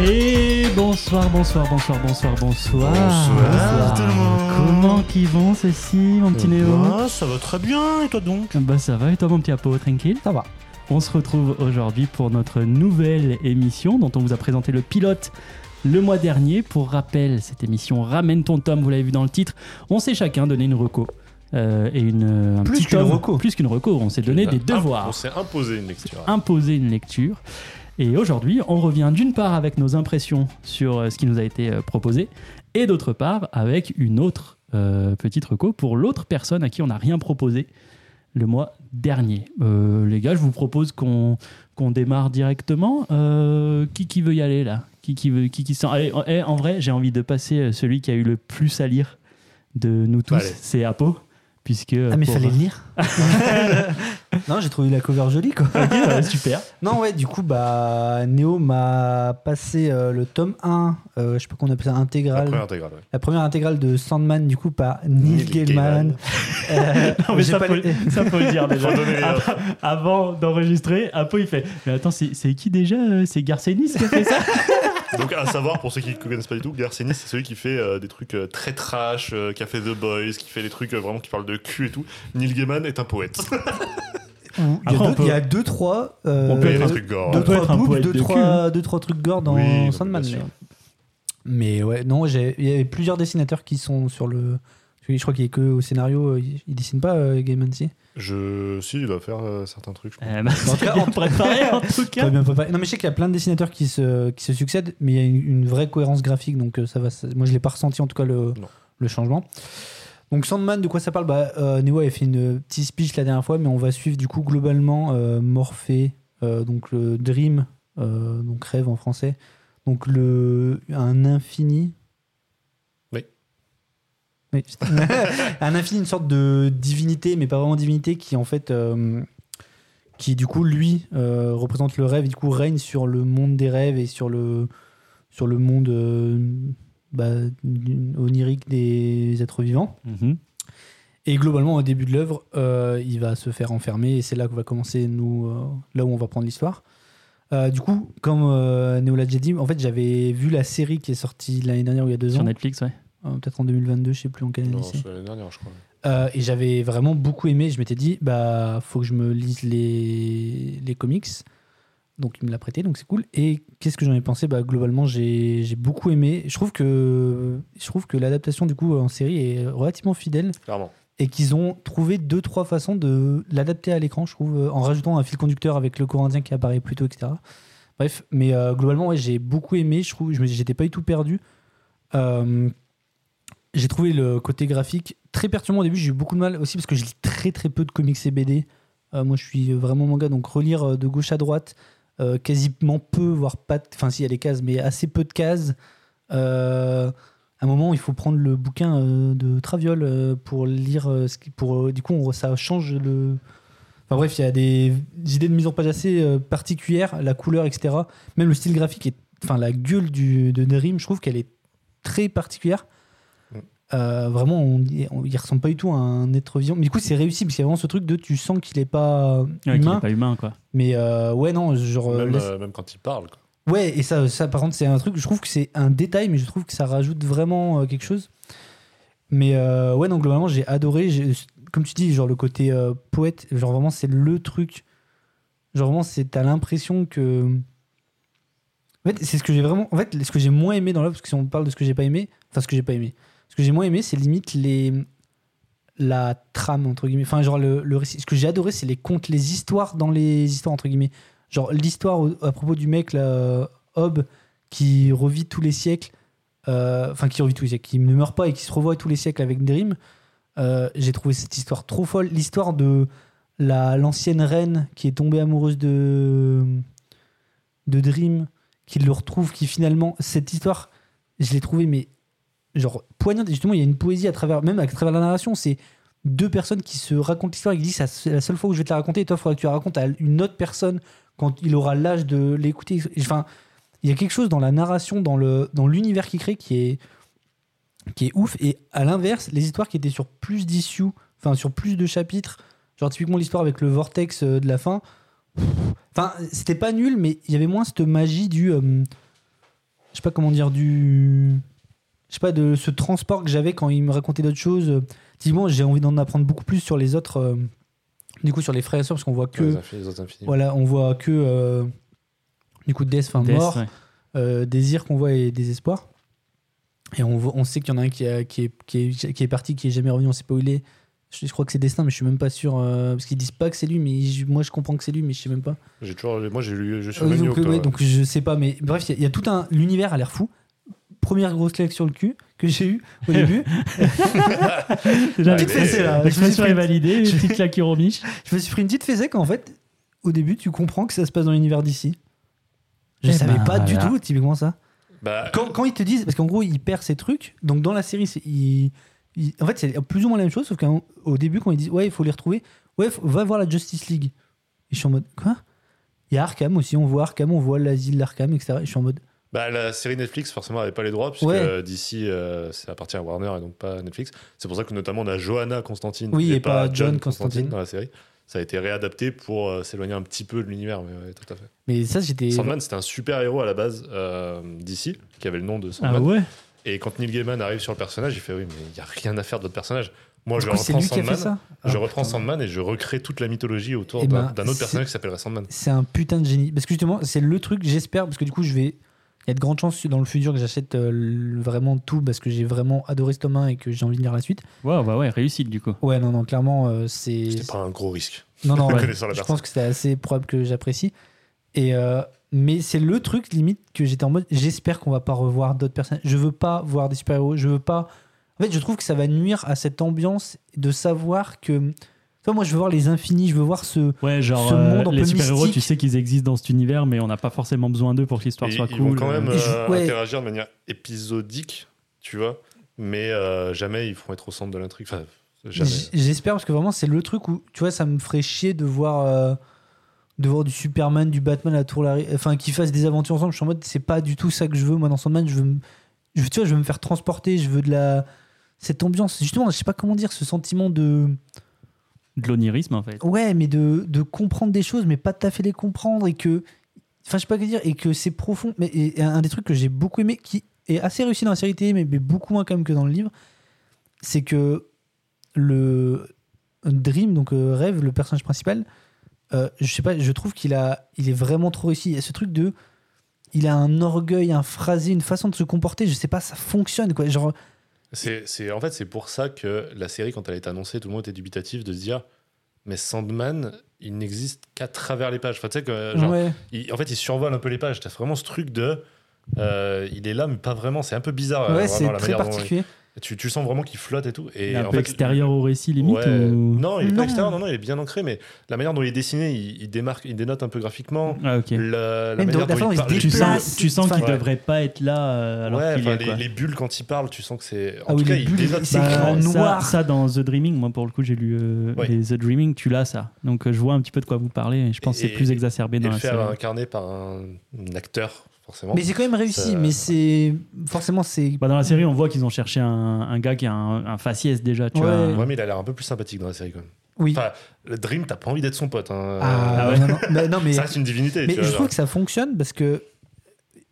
Et bonsoir, bonsoir, bonsoir, bonsoir, bonsoir. Bonsoir, tout le monde. Comment qui vont ceci, mon petit Néo Bah, ça va très bien, et toi donc Bah ça va, et toi mon petit Apo, tranquille Ça va. On se retrouve aujourd'hui pour notre nouvelle émission dont on vous a présenté le pilote le mois dernier. Pour rappel, cette émission Ramène ton tome, vous l'avez vu dans le titre. On s'est chacun donné une reco. euh, et une, un Plus petit qu'une tome, reco. Plus qu'une reco, on s'est donné des devoirs. On s'est imposé une lecture. imposer une lecture. Et aujourd'hui, on revient d'une part avec nos impressions sur euh, ce qui nous a été euh, proposé, et d'autre part avec une autre euh, petite reco pour l'autre personne à qui on n'a rien proposé le mois dernier. Euh, les gars, je vous propose qu'on démarre directement. Euh, qui, qui veut y aller là? Qui, qui veut qui, qui sent? Allez, en- eh, en vrai, j'ai envie de passer celui qui a eu le plus à lire de nous tous, c'est Apo. Puisque, Ah, mais pour- fallait le lire. non, j'ai trouvé la cover jolie, quoi. Super. Non, ouais, du coup, bah, Néo m'a passé euh, le tome 1, euh, je sais pas qu'on appelle ça La intégral. première intégrale, ouais. La première intégrale de Sandman, du coup, par Neil Neil Gaiman. Euh, Non, mais ça, pas faut, les- ça faut le dire déjà. Avant- d'enregistrer, Apo il fait Mais attends, c'est qui déjà C'est Garcenis qui a fait ça? Donc, à savoir, pour ceux qui ne connaissent pas du tout, Garcenis, c'est celui qui fait euh, des trucs euh, très trash, euh, qui a fait The Boys, qui fait des trucs euh, vraiment qui parlent de cul et tout. Neil Gaiman est un poète. Il y, a Après, on deux, peut- il y a deux, trois. euh, On peut être un- gore. deux, On peut trois être un boobs, poète deux, de cul, trois, deux, trois trucs gore dans Oui, Sandman. bien sûr. Mais, mais ouais, non, j'ai- il y avait plusieurs dessinateurs qui sont sur le. Je crois qu'il est que au scénario, euh, il, il dessine pas euh, Gaiman, si? Je... Si, il va faire euh, certains trucs, je crois. Eh ben, En tout cas, bien en- préparé en tout cas. bien préparé. Non, mais je sais qu'il y a plein de dessinateurs qui se, qui se succèdent, mais il y a une, une vraie cohérence graphique, donc euh, ça va. ça- moi, je l'ai pas ressenti en tout cas le, le changement. Donc Sandman, de quoi ça parle? Bah, euh, Neo avait fait une petite speech la dernière fois, mais on va suivre du coup globalement euh, Morphée, euh, donc le Dream, euh, donc rêve en français, donc le un infini. Un infini, une sorte de divinité, mais pas vraiment divinité, qui en fait, euh, qui du coup lui euh, représente le rêve, et du coup règne sur le monde des rêves et sur le sur le monde euh, bah, onirique des êtres vivants. Mhm. Et globalement, au début de l'œuvre, il va se faire enfermer et c'est là qu'on va commencer, nous, là où on va prendre l'histoire. Euh, du coup, comme euh, Néo l'a déjà dit, en fait, j'avais vu la série qui est sortie l'année dernière ou il y a deux Sur ans, Netflix, ouais. Euh, peut-être en 2022, je sais plus en quelle année c'est. l'année dernière, je crois. Euh, et j'avais vraiment beaucoup aimé. Je m'étais dit, bah, faut que je me lise les, les comics. Donc, il me l'a prêté, donc c'est cool. Et qu'est-ce que j'en ai pensé? Bah, Globalement, j'ai beaucoup aimé. Je trouve que, je trouve que l'adaptation, du coup, en série est relativement fidèle Clairement. et qu'ils ont trouvé deux, trois façons de l'adapter à l'écran, je trouve, euh, en rajoutant un fil conducteur avec le Corinthian qui apparaît plus tôt, etc. Bref, mais euh, globalement, ouais, j'ai beaucoup aimé. Je trouve, j'étais pas du tout perdu. Euh, j'ai trouvé le côté graphique très perturbant au début. J'ai eu beaucoup de mal aussi parce que je lis très très peu de comics et BD. Euh, moi, je suis vraiment manga, donc relire euh, de gauche à droite, euh, quasiment peu, voire pas. Enfin, s'il y a des cases, mais assez peu de cases. À un moment, il faut prendre le bouquin de Traviol pour lire. pour, du coup, ça change le. Enfin bref, il y a des idées de mise en page assez particulières, la couleur, etc. Même le style graphique, est, enfin la gueule du, de Dream, je trouve qu'elle est très particulière. Euh, vraiment, on, on- il ressemble pas du tout à un être vivant. Mais du coup, c'est réussi parce qu'il y a vraiment ce truc de tu sens qu'il est pas Ouais, qu'il est humain. pas humain, quoi. Mais euh, ouais, non, genre. euh, Même, laisse- euh, même quand il parle, quoi. Ouais, et ça, ça par contre, c'est un truc, je trouve que c'est un détail, mais je trouve que ça rajoute vraiment euh, quelque chose. Mais euh, ouais, non, globalement, j'ai adoré. Comme tu dis, genre le côté euh, poète, genre vraiment, c'est le truc. Genre vraiment, c'est t'as l'impression que. En fait, c'est ce que j'ai vraiment. En fait, ce que j'ai moins aimé dans l'œuvre, parce que si on parle de ce que j'ai pas aimé, enfin, ce que j'ai pas aimé. Que j'ai moins aimé, c'est limite les. La trame, entre guillemets. Enfin, genre le, le récit. Ce que j'ai adoré, c'est les contes, les histoires dans les histoires, entre guillemets. Genre l'histoire à propos du mec, là, Hob, qui revit tous les siècles. euh, Enfin, qui revit tous les siècles, qui ne meurt pas et qui se revoit tous les siècles avec Dream. Euh, j'ai trouvé cette histoire trop folle. L'histoire de la l'ancienne reine qui est tombée amoureuse de de Dream, qui le retrouve, qui finalement cette histoire, je l'ai trouvée mais genre poignante. Justement, il y a une poésie à travers, même à travers la narration. C'est deux personnes qui se racontent l'histoire et qui disent c'est la seule fois où je vais te la raconter. Et toi, il faudra que tu la racontes à une autre personne quand il aura l'âge de l'écouter. Enfin, il y a quelque chose dans la narration, dans le dans l'univers qu'il crée qui est qui est ouf. Et à l'inverse, les histoires qui étaient sur plus d'issues, enfin sur plus de chapitres, genre typiquement l'histoire avec le vortex euh, de la fin. Enfin, c'était pas nul, mais il y avait moins cette magie du. euh, sais pas comment dire, du. Je sais pas, de ce transport que j'avais quand il me racontait d'autres choses. Typiquement, j'ai envie d'en apprendre beaucoup plus sur les autres. euh, du coup, sur les frères et sœurs, parce qu'on voit que. Les infinis, les autres infinis. Voilà, on voit que. euh, du coup, Death, enfin Death, mort, ouais. euh, désir qu'on voit et désespoir. Et on, voit- on sait qu'il y en a un qui, a- qui, est, qui, est, qui est parti, qui est jamais revenu, on sait pas où il est. Je, je crois que c'est Destin, mais je suis même pas sûr. euh, parce qu'ils disent pas que c'est lui, mais je- moi je comprends que c'est lui, mais je sais même pas. J'ai toujours, moi j'ai lu, je suis Euh, donc, ouais, donc je sais pas, mais bref, il y a- il y, a tout un. L'univers a l'air fou. Première grosse claque sur le cul que j'ai eu au début. Déjà, Petite fessée, là. L'expression Je me est validée, je- petite claque miche. je me suis pris une petite fessée quand en fait, au début, tu comprends que ça se passe dans l'univers d'ici. Je Eh savais ben, pas du tout, typiquement ça. Bah, Quand, quand ils te disent, parce qu'en gros, il perd ses trucs, donc dans la série, c'est- il- il- en fait, c'est plus ou moins la même chose, sauf qu'au début, quand ils disent, ouais, il faut les retrouver, ouais, faut- va voir la Justice League. Et je suis en mode, quoi? Il y a Arkham aussi, on voit Arkham, on voit l'asile d'Arkham, etc. Et je suis en mode, bah, la série Netflix forcément avait pas les droits puisque Ouais. d'ici euh, ça appartient à Warner et donc pas à Netflix. C'est pour ça que notamment on a Johanna Constantine Oui, et, et pas John Constantine Constantine. dans la série. Ça a été réadapté pour euh, s'éloigner un petit peu de l'univers, mais ouais, tout à fait. mais ça, j'étais. Sandman, c'était un super héros à la base euh, d'ici, qui avait le nom de Ah Sandman. ouais? Et quand Neil Gaiman arrive sur le personnage, il fait oui, mais il n'y a rien à faire de votre personnage. Moi, Du je coup, reprends Sandman, je Ah, reprends. Sandman et je recrée toute la mythologie autour Eh d'un ben, d'un autre personnage qui s'appellerait Sandman. C'est un putain de génie. Parce que justement, c'est le truc, j'espère, parce que du coup, je vais. Il y a de grandes chances dans le futur que j'achète euh, vraiment tout parce que j'ai vraiment adoré ce tome 1 et que j'ai envie de lire la suite. Ouais, bah ouais, réussite du coup. Ouais, non, non, clairement, euh, c'est. C'était pas un gros risque. Non, non, ouais. Je pense que c'était assez probable que j'apprécie. Et euh, mais c'est le truc limite que j'étais en mode j'espère qu'on va pas revoir d'autres personnages. Je veux pas voir des super-héros. Je veux pas. En fait, je trouve que ça va nuire à cette ambiance de savoir que. Moi, je veux voir les infinis. Je veux voir ce. Ouais, genre Ce euh, monde un les peu super-héros, mystique. tu sais qu'ils existent dans cet univers, mais on n'a pas forcément besoin d'eux pour que l'histoire soit ils cool. vont quand même je- euh, ouais. interagir de manière épisodique, tu vois, mais euh, jamais ils feront être au centre de l'intrigue. Enfin, J'espère parce que vraiment, c'est le truc où tu vois, ça me ferait chier de voir. euh, de voir du Superman, du Batman à la tour Larry- enfin qui fassent des aventures ensemble. Je suis en mode, c'est pas du tout ça que je veux. Moi, dans Sandman, je veux, me- je, veux- tu vois, je veux me faire transporter. Je veux de la cette ambiance. Justement, je sais pas comment dire, ce sentiment de De l'onirisme en fait. ouais, mais de, de comprendre des choses, mais pas tout à fait les comprendre et que, enfin, je sais pas quoi dire, et que c'est profond. Mais et, un des trucs que j'ai beaucoup aimé, qui est assez réussi dans la série télé, mais, mais beaucoup moins quand même que dans le livre, c'est que le Dream, donc euh, Rêve, le personnage principal, euh, je sais pas, je trouve qu'il a, il est vraiment trop réussi. Il y a ce truc de, il a un orgueil, un phrasé, une façon de se comporter. Je sais pas, ça fonctionne quoi. Genre, C'est, en fait, c'est pour ça que la série, quand elle été annoncée, tout le monde était dubitatif de se dire Mais Sandman, il n'existe qu'à travers les pages. Enfin, tu sais que, genre, ouais. il- en fait, il survole un peu les pages. T'as vraiment ce truc de. euh, il est là, mais pas vraiment. C'est un peu bizarre. euh, Ouais, c'est très dont- particulier. Tu, tu sens vraiment qu'il flotte et tout. Et Il est un en peu fait, extérieur au récit limite Ouais. ou... Non, il est Non. pas extérieur, non, non, il est bien ancré, mais la manière dont il est dessiné, il, il démarque, il dénote un peu graphiquement. Ah ok. La, la Même manière dans- la dont façon dont il il se parle, les Tu sens, tu sens qu'il Enfin, devrait pas être là euh, alors ouais, qu'il enfin, est les, quoi. les bulles quand il parle, tu sens que c'est. En Ah tout oui, cas, il bulles, dénote. c'est Bah, en ça, noir. ça, dans The Dreaming, moi pour le coup j'ai lu euh, Oui. les The Dreaming, tu l'as ça. Donc euh, je vois un petit peu de quoi vous parlez et je pense que c'est plus exacerbé dans le la série. incarné par un acteur, forcément. Mais c'est quand même réussi. Ça- Mais c'est forcément c'est Bah, dans la série, on voit qu'ils ont cherché un, un gars qui a un, un faciès déjà, tu Ouais. vois. Ouais, mais il a l'air un peu plus sympathique dans la série quand même. oui. Enfin, le Dream, t'as pas envie d'être son pote. hein. Ah, Ah ouais. non, non, mais, non, mais, Ça reste une divinité. mais tu vois, je trouve que ça fonctionne parce que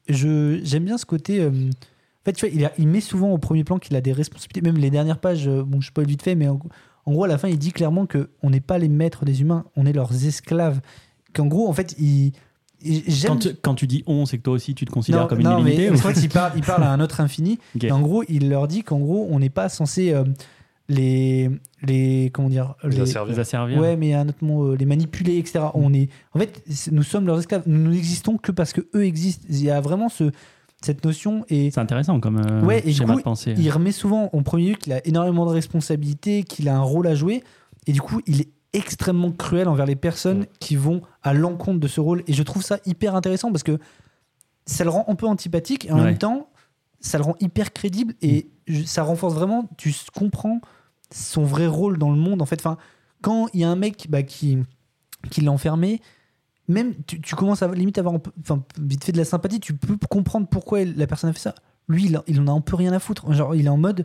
je j'aime bien ce côté. euh, en fait, tu vois, il, a- il met souvent au premier plan qu'il a des responsabilités. Même les dernières pages, euh, bon, je spoil vite fait, mais en, en gros, à la fin, il dit clairement que on n'est pas les maîtres des humains, on est leurs esclaves. Qu'en gros, en fait, il. Quand, tu- quand tu dis on, c'est que toi aussi tu te considères non, comme une non, divinité mais ou- en fait, il parle, il parle à un autre infini. Et en gros, il leur dit qu'en gros, on n'est pas censé euh, les, les. Comment dire Les asservir. les asservir. Ouais, mais un autre mot, euh, les manipuler, etc. On est, en fait, nous sommes leurs esclaves. Nous n'existons que parce que eux existent. Il y a vraiment ce, cette notion et C'est intéressant comme euh, Ouais, et schéma coup, de pensée. il remet souvent en premier lieu qu'il a énormément de responsabilités, qu'il a un rôle à jouer et du coup, il est extrêmement cruel envers les personnes Ouais. qui vont à l'encontre de ce rôle. Et je trouve ça hyper intéressant parce que ça le rend un peu antipathique et en Ouais. même temps, ça le rend hyper crédible et je- ça renforce vraiment. Tu comprends son vrai rôle dans le monde. En fait, enfin, quand il y a un mec bah, qui, qui l'a enfermé, même tu, tu commences à limite avoir un peu- enfin, vite fait de la sympathie. Tu peux comprendre pourquoi la personne a fait ça. Lui, il, a- il en a un peu rien à foutre. Genre, il est en mode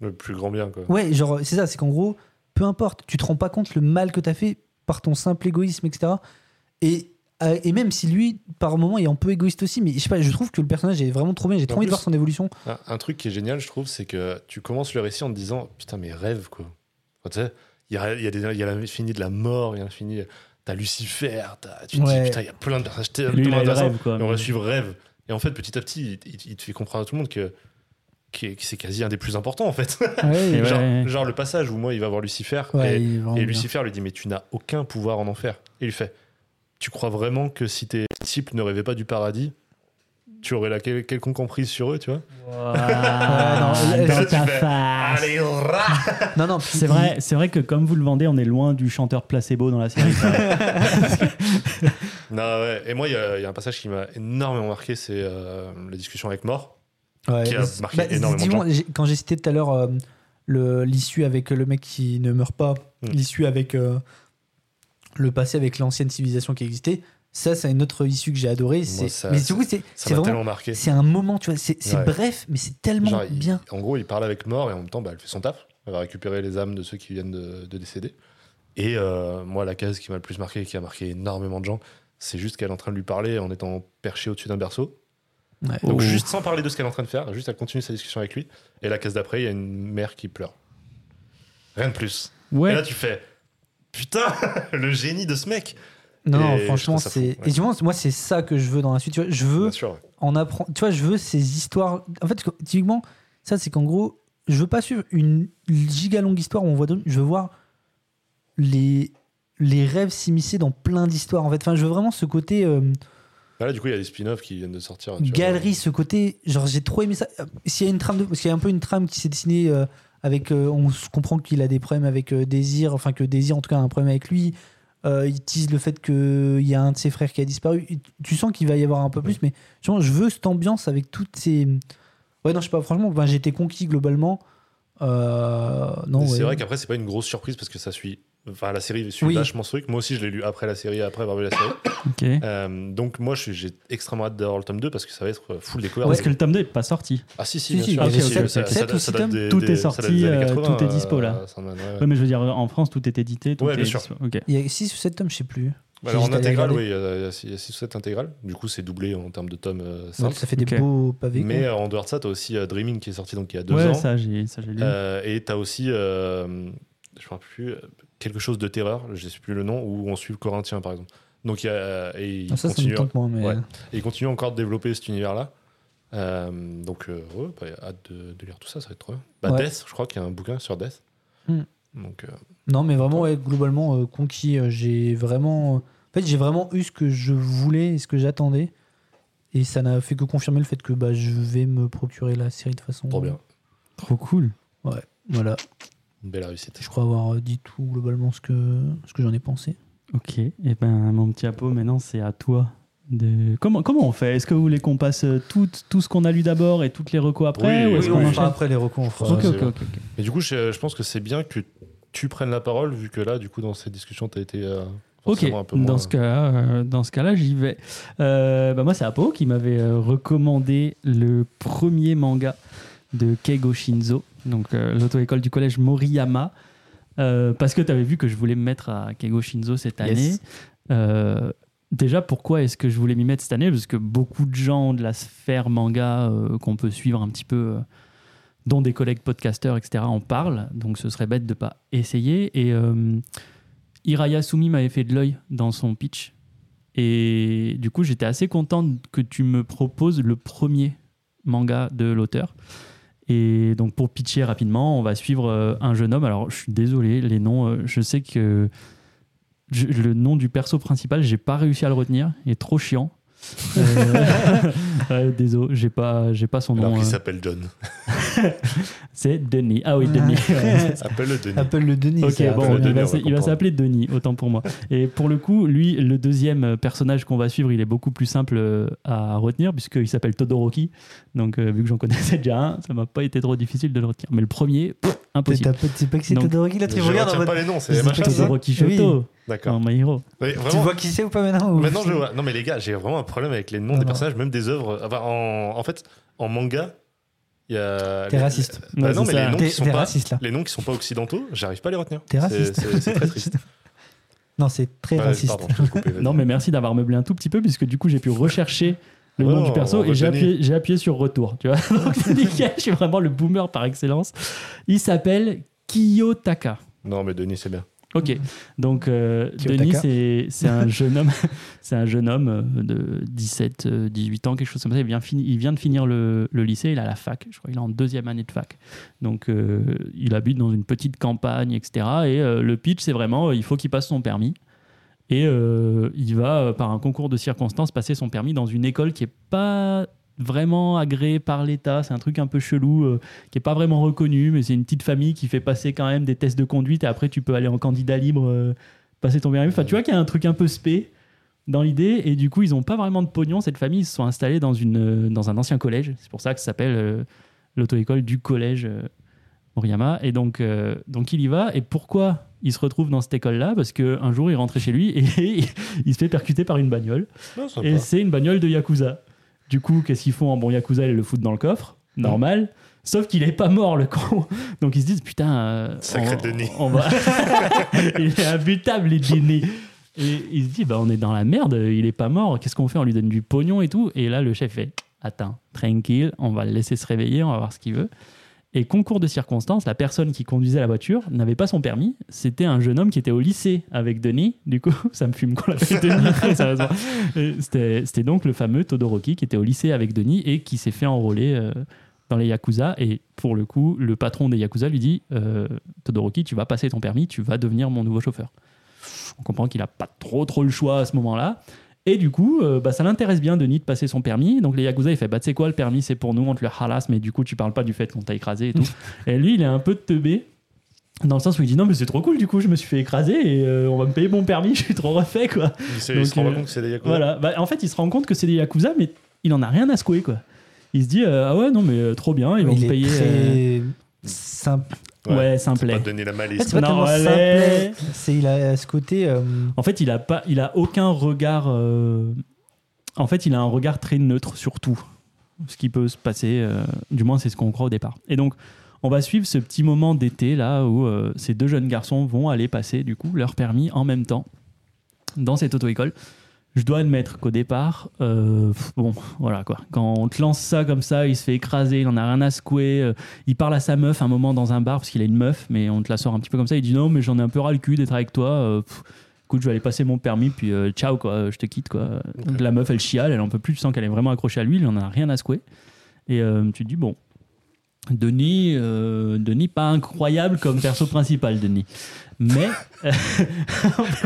Le plus grand bien, quoi. Ouais, genre, c'est ça, c'est qu'en gros, peu importe, tu te rends pas compte le mal que tu as fait par ton simple égoïsme, etc. Et euh, et même si lui, par moment, est un peu égoïste aussi, mais je sais pas, je trouve que le personnage est vraiment trop bien. J'ai trop En envie de voir son évolution. Un, un truc qui est génial, je trouve, c'est que tu commences le récit en te disant Putain, mes rêves, quoi. Enfin, tu sais, il y a, il y, a des- il y a l'infini de la mort, il y a l'infini. T'as Lucifer, t'as- tu te Ouais. dis Putain, il y a plein de personnages Lui, il a rêve, quoi. On va mais- suivre rêve. Et en fait, petit à petit, il, il- il te fait comprendre à tout le monde que, que, que c'est quasi un des plus importants, en fait. Ouais, ouais. genre, le passage où moi, il va voir Lucifer. ouais, et, est bien. Lucifer lui dit Mais tu n'as aucun pouvoir en enfer. Et il fait Tu crois vraiment que si tes disciples ne rêvaient pas du paradis, tu aurais la quel- quelconque emprise sur eux, tu vois? Non, dans ta fais, face. Allez, rat Non, C'est vrai, c'est vrai que comme vous le vendez, on est loin du chanteur placebo dans la série. Non, ouais. Et moi, il y, a il y a un passage qui m'a énormément marqué c'est euh, la discussion avec Mort. Ouais, qui a mais- marqué bah, énormément de Quand j'ai cité tout à l'heure euh, l'issue avec le mec qui ne meurt pas, Mm. l'issue avec euh, le passé avec l'ancienne civilisation qui existait, ça, c'est une autre issue que j'ai adoré. C'est- ça- Mais du coup, c'est tellement marqué. C'est un moment, tu vois, c'est Ouais. bref, mais c'est tellement Genre, il- bien. en gros, il parle avec Mort et en même temps, bah, elle fait son taf. Elle va récupérer les âmes de ceux qui viennent de, de décéder. Et euh, moi, la case qui m'a le plus marqué, qui a marqué énormément de gens, c'est juste qu'elle est en train de lui parler en étant perchée au-dessus d'un berceau. Ouais. Donc, Oh. juste sans parler de ce qu'elle est en train de faire, juste elle continue sa discussion avec lui. Et la case d'après, il y a une mère qui pleure. Rien de plus. Et Ouais, là, tu fais Putain, le génie de ce mec Non, Et franchement, c'est. ouais. Et vois, moi, c'est ça que je veux dans la suite. Tu vois, je veux Bien sûr. ouais. en apprendre. Tu vois, je veux ces histoires. En fait, typiquement, ça, c'est qu'en gros, je veux pas suivre une giga longue histoire où on voit. Je veux voir les les rêves s'immiscer dans plein d'histoires. En fait, enfin, je veux vraiment ce côté euh, Bah Là, du coup, il y a des spin-offs qui viennent de sortir. tu vois. galerie, ce côté. Genre, j'ai trop aimé ça. Euh, S'il y a une trame de, parce qu'il y a un peu une trame qui s'est dessinée euh, avec. euh, on se comprend qu'il a des problèmes avec euh, Désir. Enfin, que Désir, en tout cas, a un problème avec lui. Il tease le fait qu'il y a un de ses frères qui a disparu. Tu sens qu'il va y avoir un peu plus, mais genre, je veux cette ambiance avec toutes ces. Ouais, non, je sais pas, franchement, ben, j'ai été conquis globalement. Non, C'est ouais. vrai qu'après, c'est pas une grosse surprise parce que ça suit. Enfin, la série suit Oui. vachement ce truc. Moi aussi, je l'ai lu après la série, après avoir vu la série. ok. Euh, donc, moi, j'ai extrêmement hâte d'avoir le tome 2 parce que ça va être euh, full découverte. Parce que le tome 2 n'est pas sorti. Ah, si, si, Si, bien si, sûr. il y avait si, sept- ça- ça- date des- Tout des- est sorti, des années euh, 80, tout est dispo, là. euh, ouais, ouais. Ouais, mais je veux dire, en France, tout est édité. Tout Ouais, est bien sûr. Il y a 6 ou 7 tomes, je sais plus. Bah, alors, en intégrale, oui, il y a 6 ou 7 intégrales. Du coup, c'est doublé en termes de tomes euh, Ouais, simples. ça fait des beaux pavés. Mais euh, en dehors de ça, tu as aussi euh, Dreaming qui est sorti donc il y a deux Ouais, ans. ça, j'ai ça, j'ai lu. Euh, et tu as aussi, euh, je ne rappelle plus, euh, quelque chose de terreur, je ne sais plus le nom, où on suit le Corinthien par exemple. Donc il y a, et il, Ah, ça, continue, moins, mais. Ouais. et il continue encore de développer cet univers-là. Euh, donc, euh, ouais, bah, hâte de, de lire tout ça, ça va être trop bien. Bah, Ouais. Death, je crois qu'il y a un bouquin sur Death. Hmm. Donc, euh, Non, mais vraiment, ouais, globalement, euh, conquis. euh, j'ai vraiment. En fait, j'ai vraiment eu ce que je voulais et ce que j'attendais. Et ça n'a fait que confirmer le fait que bah, je vais me procurer la série de façon. trop bien. Trop cool. Voilà. Une belle réussite. Je crois avoir dit tout globalement ce que, ce que j'en ai pensé. Ok. Et ben, mon petit Apo, maintenant, c'est à toi. De... Comment, comment on fait? Est-ce que vous voulez qu'on passe euh, tout, tout ce qu'on a lu d'abord et toutes les recos après Oui, ou oui, est-ce oui, qu'on on fera après les recours. on fera- Ok, c'est ok, bon. ok. ok. Et du coup, je, je pense que c'est bien que tu prennes la parole, vu que là, du coup, dans cette discussion, tu as été euh, Ok, forcément un peu moins... dans ce cas, euh, dans ce cas-là, j'y vais. Euh, bah moi, c'est Apo qui m'avait euh, recommandé le premier manga de Keigo Shinzo, donc euh, l'auto-école du collège Moriyama, euh, parce que tu avais vu que je voulais me mettre à Keigo Shinzo cette année. Euh, déjà, pourquoi est-ce que je voulais m'y mettre cette année? Parce que beaucoup de gens de la sphère manga euh, qu'on peut suivre un petit peu, euh, dont des collègues podcasteurs, etc., en parlent. Donc, ce serait bête de pas essayer. Et euh, Hiraya Sumi m'avait fait de l'œil dans son pitch. Et du coup, j'étais assez content que tu me proposes le premier manga de l'auteur. Et donc, pour pitcher rapidement, on va suivre euh, un jeune homme. Alors, je suis désolé, les noms, euh, je sais que le nom du perso principal, j'ai pas réussi à le retenir. Il est trop chiant. Euh, ouais, désolé, j'ai pas, j'ai pas son Alors nom. qu'il euh. s'appelle John. C'est Denis. Ah oui, Denis. Ouais, Appelle-le Denis. Appelle le Denis. Ok, ça, bon, il Denis, va il s'appeler Denis, autant pour moi. Et pour le coup, lui, le deuxième personnage qu'on va suivre, il est beaucoup plus simple euh, à retenir, puisqu'il s'appelle Todoroki. Donc, euh, vu que j'en connaissais déjà un, ça m'a pas été trop difficile de le retenir. Mais le premier, pff, impossible. c'est pas que c'est Todoroki là, Je tu regardes en retiens pas les noms, c'est Todoroki Oui. Shoto, D'accord. dans My Hero. Oui, Tu vois qui c'est ou pas maintenant ou- Maintenant, je vois. Non, mais les gars, j'ai vraiment un problème avec les noms Non, des non. personnages, même des œuvres. Enfin, en, en fait, en manga, il y a. T'es les- raciste. Bah Ouais, non, mais ça. les noms T'es qui sont t'es pas. raciste là. Les noms qui sont pas occidentaux, j'arrive pas à les retenir. T'es raciste. C'est c'est très triste. Non, c'est très Ouais, raciste. pardon, coupé. Non, mais merci d'avoir meublé un tout petit peu, puisque du coup, j'ai pu rechercher le nom Oh, du perso on et j'ai appuyé, j'ai appuyé sur retour. Tu vois Donc, c'est nickel, je suis vraiment le boomer par excellence. Il s'appelle Kiyotaka. Non, mais Denis, c'est bien. Ok, donc euh. Denis, c'est un jeune homme, c'est un jeune homme euh, de 17, euh, 18 ans, quelque chose comme ça. Il vient, fini- il vient de finir le, le lycée, il a la fac, je crois, il est en deuxième année de fac. Donc euh, il habite dans une petite campagne, etc. Et euh, le pitch, c'est vraiment, euh, il faut qu'il passe son permis. Et euh, il va, euh, par un concours de circonstances, passer son permis dans une école qui est pas vraiment agréée par l'État. C'est un truc un peu chelou, euh, qui est pas vraiment reconnu, mais c'est une petite famille qui fait passer quand même des tests de conduite et après tu peux aller en candidat libre, euh, passer ton permis. Enfin, tu vois qu'il y a un truc un peu spé dans l'idée et du coup ils ont pas vraiment de pognon. Cette famille ils se sont installés dans, une, euh, dans un ancien collège. C'est pour ça que ça s'appelle l'auto-école du collège Moriyama. Et donc, donc il y va. Et pourquoi il se retrouve dans cette école-là? Parce qu'un jour il rentrait chez lui et il se fait percuter par une bagnole. Non, sympa. Et c'est une bagnole de Yakuza. Du coup, qu'est-ce qu'ils font en bon Yakuza Ils le foutent dans le coffre, normal. Sauf qu'il est pas mort, le con. Donc ils se disent, putain. euh, Sacré on, Denis. on va... il est imbutable, les Denis. Et il se dit, bah, on est dans la merde, il est pas mort, qu'est-ce qu'on fait On lui donne du pognon et tout. Et là, le chef fait, attends, tranquille, on va le laisser se réveiller, on va voir ce qu'il veut. Et concours de circonstances, la personne qui conduisait la voiture n'avait pas son permis. C'était un jeune homme qui était au lycée avec Denis. Du coup, ça me fume qu'on l'appelle Denis, c'était donc le fameux Todoroki qui était au lycée avec Denis et qui s'est fait enrôler euh, dans les Yakuza. Et pour le coup, le patron des Yakuza lui dit euh, Todoroki, tu vas passer ton permis, tu vas devenir mon nouveau chauffeur. On comprend qu'il n'a pas trop trop le choix à ce moment-là. Et du coup, euh, bah, ça l'intéresse bien Denis de passer son permis. Donc les Yakuza, il fait bah, tu sais quoi, le permis c'est pour nous, on te le halasse, mais du coup, tu parles pas du fait qu'on t'a écrasé et tout. et lui, il est un peu teubé. Dans le sens où il dit non mais c'est trop cool du coup je me suis fait écraser et euh, on va me payer mon permis je suis trop refait quoi Il, se- Donc, il se rend euh, compte que c'est des Yakuza. voilà. Bah, en fait, il se rend compte que c'est des Yakuza, mais il en a rien à secouer, quoi. Il se dit, euh, ah ouais, non, mais euh, trop bien, ils vont il me payer. très simple. Euh, Ouais, C'est pas simplet. donner la En fait, malice. c'est pas Non. C'est il a ce côté. euh, En fait, il a, pas, il a aucun regard. euh, En fait, il a un regard très neutre sur tout. Ce qui peut se passer, euh, du moins, c'est ce qu'on croit au départ. Et donc, on va suivre ce petit moment d'été, là, où euh, ces deux jeunes garçons vont aller passer, du coup, leur permis en même temps dans cette auto-école. Je dois admettre qu'au départ, euh, bon, voilà quoi. Quand on te lance ça comme ça, il se fait écraser, il en a rien à secouer. euh, il parle à sa meuf un moment dans un bar parce qu'il a une meuf, mais on te la sort un petit peu comme ça. Il dit non, mais j'en ai un peu ras le cul d'être avec toi. euh, pff, écoute, je vais aller passer mon permis, puis ciao quoi, je te quitte quoi. Donc, la meuf, elle chiale, elle en peut plus, tu sens qu'elle est vraiment accrochée à lui, il en a rien à secouer. Et tu te dis bon, Denis, euh, Denis pas incroyable comme perso principal, Denis. Mais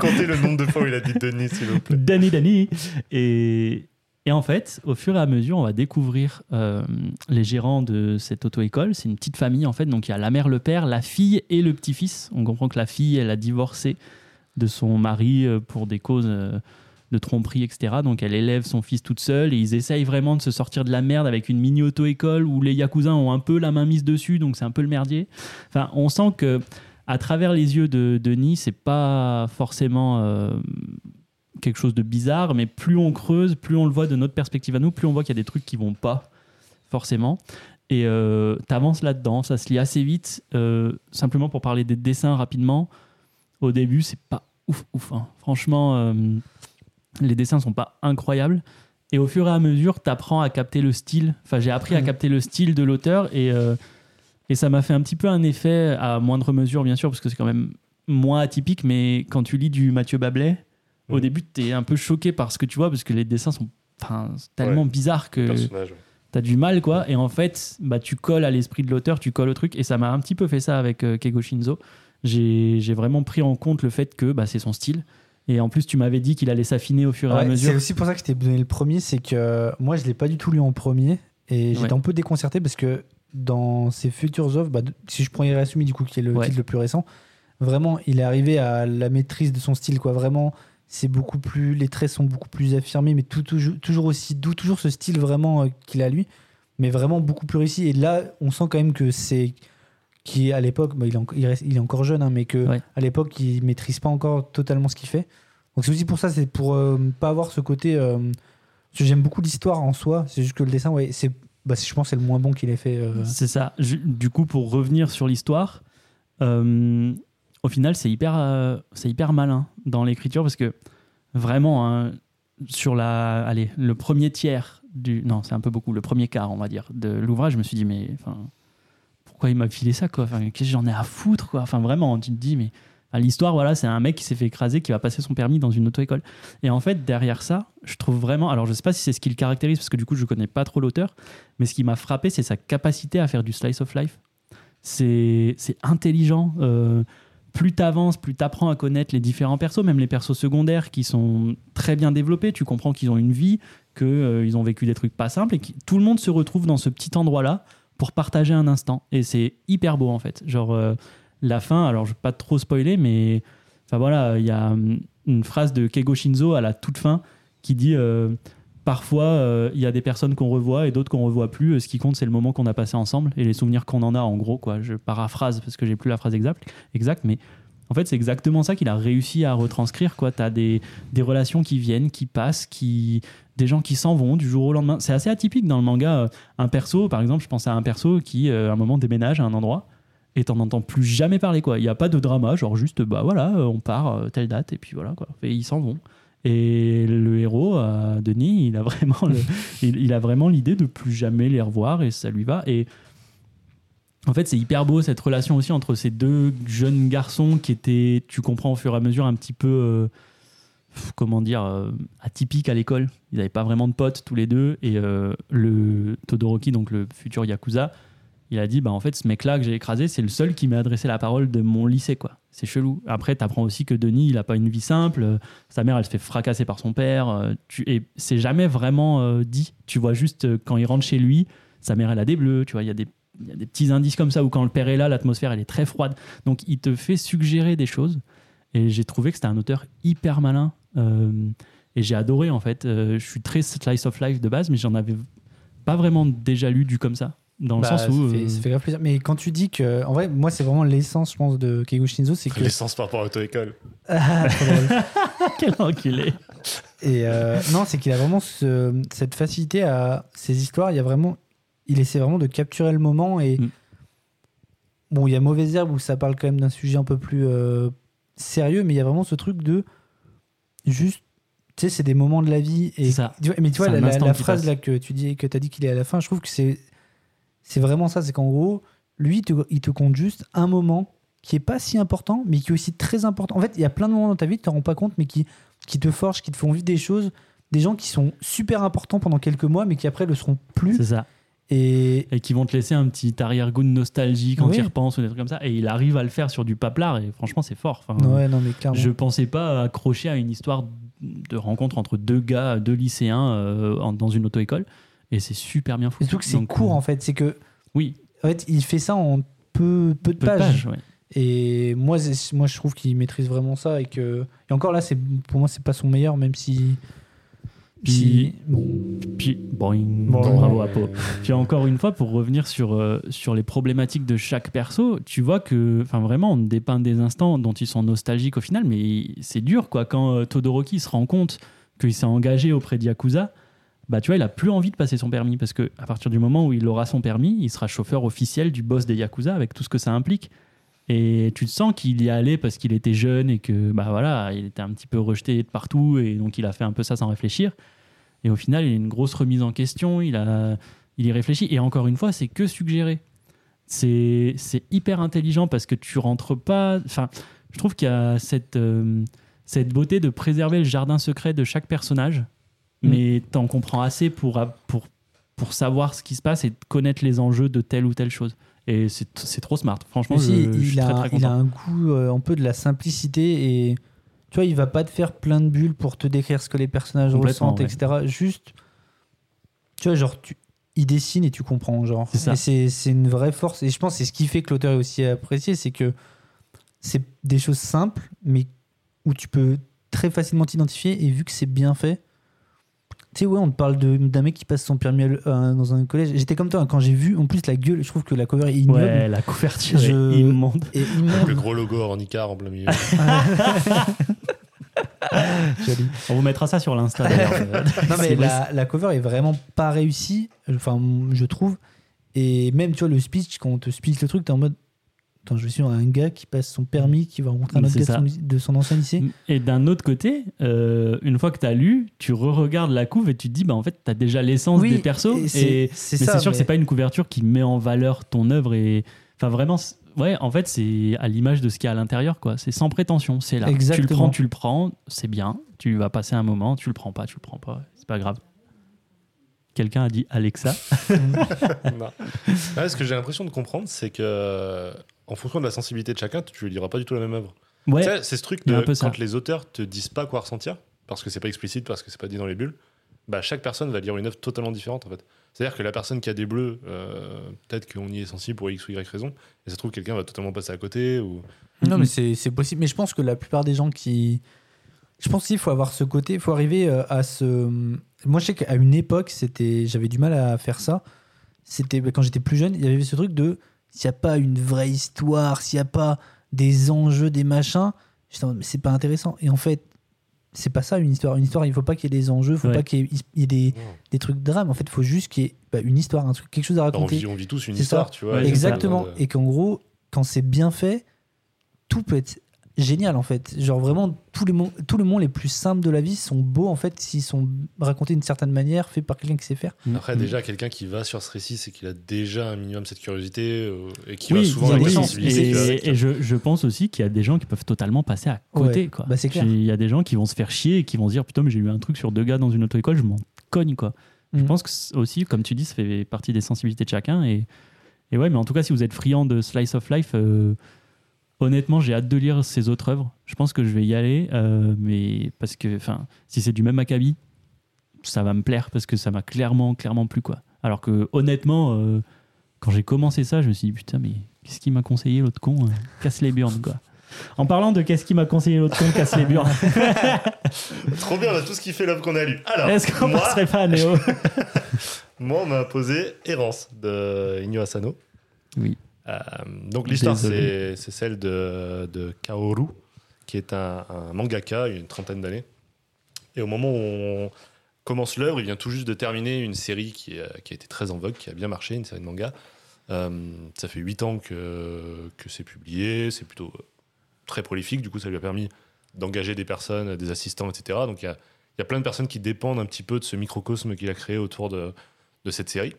Comptez le nombre de fois où il a dit Denis, s'il vous plaît. Danny Danny. Et, et en fait, au fur et à mesure, on va découvrir euh, les gérants de cette auto-école. C'est une petite famille, en fait. Donc, il y a la mère, le père, la fille et le petit-fils. On comprend que la fille, elle a divorcé de son mari euh, pour des causes euh, de tromperie, etc. Donc, elle élève son fils toute seule et ils essayent vraiment de se sortir de la merde avec une mini auto-école où les Yakuza ont un peu la main mise dessus. Donc, c'est un peu le merdier. Enfin, on sent que à travers les yeux de Denis, c'est pas forcément euh, quelque chose de bizarre, mais plus on creuse, plus on le voit de notre perspective à nous, plus on voit qu'il y a des trucs qui vont pas forcément. Et euh, t'avances là-dedans, ça se lit assez vite. Euh, simplement pour parler des dessins rapidement, au début, c'est pas ouf, ouf. hein. Franchement, les dessins sont pas incroyables. Et au fur et à mesure, t'apprends à capter le style. Enfin, j'ai appris à Mhm. capter le style de l'auteur et, euh, et ça m'a fait un petit peu un effet, à moindre mesure, bien sûr, parce que c'est quand même moins atypique, mais quand tu lis du Mathieu Bablet, au Mhm. début, tu es un peu choqué par ce que tu vois, parce que les dessins sont tellement Ouais. bizarres que Personnage. ouais. tu as du mal, quoi. Et en fait, bah, tu colles à l'esprit de l'auteur, tu colles au truc, et ça m'a un petit peu fait ça avec euh, Keigo Shinzo. J'ai j'ai vraiment pris en compte le fait que bah, c'est son style. Et en plus, tu m'avais dit qu'il allait s'affiner au fur et à mesure. c'est aussi pour ça que je t'ai donné le premier, c'est que moi je l'ai pas du tout lu en premier et j'étais Ouais. un peu déconcerté parce que dans ses futures œuvres, bah, si je prends Irasumi du coup qui est le Ouais. titre le plus récent, vraiment il est arrivé à la maîtrise de son style quoi. Vraiment, c'est beaucoup plus, les traits sont beaucoup plus affirmés, mais tout, toujours, toujours aussi doux, toujours ce style vraiment euh, qu'il a lui, mais vraiment beaucoup plus réussi. Et là, on sent quand même que c'est qui à l'époque, bah, il, est en- il reste- il est encore jeune, hein, mais que Ouais. à l'époque il maîtrise pas encore totalement ce qu'il fait. Donc c'est aussi pour ça, c'est pour euh, pas avoir ce côté. euh, j'aime beaucoup l'histoire en soi, c'est juste que le dessin, ouais, c'est, bah, je pense, que c'est le moins bon qu'il ait fait. euh. C'est ça. Du coup, pour revenir sur l'histoire, euh, au final, c'est hyper, euh, c'est hyper malin dans l'écriture parce que vraiment, hein, sur la, allez, le premier tiers du, non, c'est un peu beaucoup, le premier quart, on va dire, de l'ouvrage, je me suis dit, mais enfin, pourquoi il m'a filé ça, qu'est-ce que j'en ai à foutre, Enfin, vraiment, tu te dis, mais enfin, l'histoire, voilà, c'est un mec qui s'est fait écraser, qui va passer son permis dans une auto-école. Et en fait, derrière ça, je trouve vraiment, alors je sais pas si c'est ce qui le caractérise, parce que du coup, je connais pas trop l'auteur, mais ce qui m'a frappé, c'est sa capacité à faire du slice of life. C'est c'est intelligent. euh, plus t'avances, plus t'apprends à connaître les différents persos, même les persos secondaires qui sont très bien développés. Tu comprends qu'ils ont une vie, qu'ils ont vécu des trucs pas simples et que tout le monde se retrouve dans ce petit endroit-là pour partager un instant. Et c'est hyper beau en fait. Genre euh, la fin, alors je vais pas trop spoiler, mais enfin voilà, il y a hum, une phrase de Keigo Shinzo à la toute fin qui dit euh, parfois euh, il y a des personnes qu'on revoit et d'autres qu'on revoit plus. Ce qui compte, c'est le moment qu'on a passé ensemble et les souvenirs qu'on en a. En gros, quoi. Je paraphrase parce que j'ai plus la phrase exacte, exacte mais en fait, c'est exactement ça qu'il a réussi à retranscrire. Tu as des, des relations qui viennent, qui passent, qui des gens qui s'en vont du jour au lendemain. C'est assez atypique dans le manga. Un perso, par exemple, je pense à un perso qui, euh, à un moment, déménage à un endroit et t'en entends plus jamais parler. quoi. Il n'y a pas de drama, genre juste, bah voilà, euh, on part euh, telle date et puis voilà, quoi. Et ils s'en vont. Et le héros, Denis, il a vraiment il, l'idée de plus jamais les revoir et ça lui va. Et en fait, c'est hyper beau cette relation aussi entre ces deux jeunes garçons qui étaient, tu comprends au fur et à mesure, un petit peu, euh, comment dire, euh, atypiques à l'école. Ils n'avaient pas vraiment de potes tous les deux. Et euh, le Todoroki, donc le futur Yakuza, il a dit bah en fait ce mec là que j'ai écrasé c'est le seul qui m'a adressé la parole de mon lycée quoi c'est chelou après t'apprends aussi que Denis il a pas une vie simple sa mère elle se fait fracasser par son père et c'est jamais vraiment dit tu vois juste quand il rentre chez lui sa mère elle a des bleus tu vois il y a des il y a des petits indices comme ça où quand le père est là l'atmosphère elle est très froide donc il te fait suggérer des choses et j'ai trouvé que c'était un auteur hyper malin Euh, et j'ai adoré en fait Euh, je suis très slice of life de base mais j'en avais pas vraiment déjà lu du comme ça dans le Bah, sens où ça, fait, euh, ça fait grave plaisir. Mais quand tu dis que. En vrai, moi, c'est vraiment l'essence, je pense, de Keigo Shinzo, c'est que. L'essence par rapport à l'auto-école. Ah. Quel enculé. Et euh, non, c'est qu'il a vraiment ce- cette facilité à ces histoires. Il y a vraiment, il essaie vraiment de capturer le moment. Et Mm. bon, il y a Mauvaise Herbe où ça parle quand même d'un sujet un peu plus euh, sérieux, mais il y a vraiment ce truc de juste, tu sais, c'est des moments de la vie. Et ça. mais tu vois, la, phrase passe. là que tu dis, que as dit qu'il est à la fin, je trouve que c'est, c'est vraiment ça. C'est qu'en gros, lui, il te, il te compte juste un moment qui est pas si important, mais qui est aussi très important. En fait, il y a plein de moments dans ta vie, tu t'en rends pas compte, mais qui, qui te forgent, qui te font vivre des choses, des gens qui sont super importants pendant quelques mois, mais qui après le seront plus. C'est ça. Et Et qui vont te laisser un petit arrière-goût de nostalgie quand Oui. tu y repenses ou des trucs comme ça. Et il arrive à le faire sur du paplard et franchement, c'est fort. Enfin, ouais, non, mais clairement. Je pensais pas accrocher à une histoire de rencontre entre deux gars, deux lycéens euh, dans une auto-école. Et c'est super bien foutu. surtout que c'est court euh, en fait. C'est que, Oui, en fait, il fait ça en peu, peu de peu pages. pages. ouais. Et moi, moi, je trouve qu'il maîtrise vraiment ça. Et, que, et encore là, pour moi, c'est pas son meilleur, même si. Puis-. Puis, boing, Bon. bravo à Pau. Puis encore une fois, pour revenir sur, euh, sur les problématiques de chaque perso, tu vois que, enfin vraiment, on dépeint des instants dont ils sont nostalgiques au final, mais c'est dur quoi. Quand euh, Todoroki se rend compte qu'il s'est engagé auprès de Yakuza, bah tu vois, il a plus envie de passer son permis parce que à partir du moment où il aura son permis, il sera chauffeur officiel du boss des Yakuza avec tout ce que ça implique. Et tu te sens qu'il y allait parce qu'il était jeune et que bah voilà, il était un petit peu rejeté de partout et donc il a fait un peu ça sans réfléchir. Et au final, il y a une grosse remise en question, il, a, il y réfléchit. Et encore une fois, c'est que suggéré. C'est c'est hyper intelligent parce que tu rentres pas. Enfin, je trouve qu'il y a cette, euh, cette beauté de préserver le jardin secret de chaque personnage, Mm. mais t'en comprends assez pour, pour, pour savoir ce qui se passe et connaître les enjeux de telle ou telle chose. Et c'est trop smart. Franchement, je il, suis a, très très il a un goût euh, un peu de la simplicité et tu vois, il va pas te faire plein de bulles pour te décrire ce que les personnages ressentent, ouais. etc. Juste, tu vois, genre, tu, il dessine et tu comprends, genre. C'est une vraie force. Et je pense c'est ce qui fait que l'auteur est aussi apprécié, c'est que c'est des choses simples, mais où tu peux très facilement t'identifier et vu que c'est bien fait. Tu sais, ouais, on te parle de- d'un mec qui passe son permis à- dans un collège. J'étais comme toi, hein, quand j'ai vu, en plus, la gueule, je trouve que la cover est ignoble. Ouais, la couverture Je- est immonde. Et Le immonde. gros logo en Icar en plein milieu. Joli. On vous mettra ça sur l'Insta d'ailleurs. Non, mais la, la cover est vraiment pas réussie, enfin, je trouve. Et même, tu vois, le speech, quand on te speech le truc, t'es en mode. Attends, je suis sur un gars qui passe son permis, qui va rencontrer un autre gars de son, de son ancien lycée. Et d'un autre côté, euh, une fois que tu as lu, tu re-regardes la couve et tu te dis, bah en fait, tu as déjà l'essence Oui, des persos. et c'est- sûr mais- que c'est pas une couverture qui met en valeur ton œuvre. Et... Enfin, vraiment, ouais, en fait, c'est à l'image de ce qu'il y a à l'intérieur. quoi. C'est sans prétention. C'est là. Tu le Exactement. prends, tu le prends, c'est bien. Tu vas passer un moment, tu le prends pas, tu le prends pas. C'est pas grave. Quelqu'un a dit Alexa. Non. Ouais, ce que j'ai l'impression de comprendre, c'est que en fonction de la sensibilité de chacun, tu ne liras pas du tout la même œuvre. Ouais, Tu sais, c'est ce truc de ça. quand les auteurs te disent pas quoi ressentir, parce que c'est pas explicite, parce que c'est pas dit dans les bulles, bah chaque personne va lire une œuvre totalement différente en fait. C'est-à-dire que la personne qui a des bleus, euh, peut-être qu'on y est sensible pour X ou Y raison, et ça se trouve quelqu'un va totalement passer à côté ou Non, mais c'est c'est possible. Mais je pense que la plupart des gens qui. Je pense qu'il faut avoir ce côté, il faut arriver euh, à ce. Moi, je sais qu'à une époque, c'était, j'avais du mal à faire ça. C'était quand j'étais plus jeune, il y avait ce truc de s'il n'y a pas une vraie histoire, s'il n'y a pas des enjeux, des machins, c'est pas intéressant. Et en fait, c'est pas ça une histoire. Une histoire, il faut pas qu'il y ait des enjeux, il faut Ouais. pas qu'il y ait, il y ait des, des trucs de drame. En fait, il faut juste qu'il y ait bah, une histoire, un truc, quelque chose à on raconter. vit, on vit tous une histoire, ça. tu vois. Ouais, Exactement. Et qu'en gros, quand c'est bien fait, tout peut être génial en fait. Genre vraiment, tous les, mots, tous les mots les plus simples de la vie sont beaux en fait s'ils sont racontés d'une certaine manière, faits par quelqu'un qui sait faire. Après, Mm. déjà, quelqu'un qui va sur ce récit, c'est qu'il a déjà un minimum cette curiosité euh, et qui Oui, va souvent il y a avoir des une gens- sensibilité. tu vois, et, avec- et je, je pense aussi qu'il y a des gens qui peuvent totalement passer à côté. Ouais, quoi. bah c'est clair. Il y a des gens qui vont se faire chier et qui vont se dire Putain, mais j'ai eu un truc sur deux gars dans une auto-école, je m'en cogne. quoi. Je Mhm. pense que aussi, comme tu dis, ça fait partie des sensibilités de chacun. Et, et ouais, mais en tout cas, si vous êtes friand de Slice of Life, euh, honnêtement, j'ai hâte de lire ses autres œuvres. Je pense que je vais y aller, euh, mais parce que, enfin, si c'est du même acabit, ça va me plaire parce que ça m'a clairement, clairement plu, quoi. Alors que, honnêtement, euh, quand j'ai commencé ça, je me suis dit putain, mais qu'est-ce qu'il m'a conseillé l'autre con euh, Casse les burnes, quoi. En parlant de qu'est-ce qu'il m'a conseillé l'autre con, casse les burnes, Trop bien, on a tout ce qui fait l'œuvre qu'on a lu. Alors, est-ce qu'on moi, passerait pas à Néo? Moi, on m'a imposé Errance de Inyo Asano. Oui. Euh, donc l'histoire, c'est celle de, de Kaoru, qui est un, un mangaka, il y a une trentaine d'années. Et au moment où on commence l'œuvre, il vient tout juste de terminer une série qui, qui a été très en vogue, qui a bien marché, une série de manga. Euh, ça fait 8 ans que, que c'est publié, c'est plutôt euh, très prolifique, du coup ça lui a permis d'engager des personnes, des assistants, etc. Donc il y a, il y a plein de personnes qui dépendent un petit peu de ce microcosme qu'il a créé autour de, de cette série.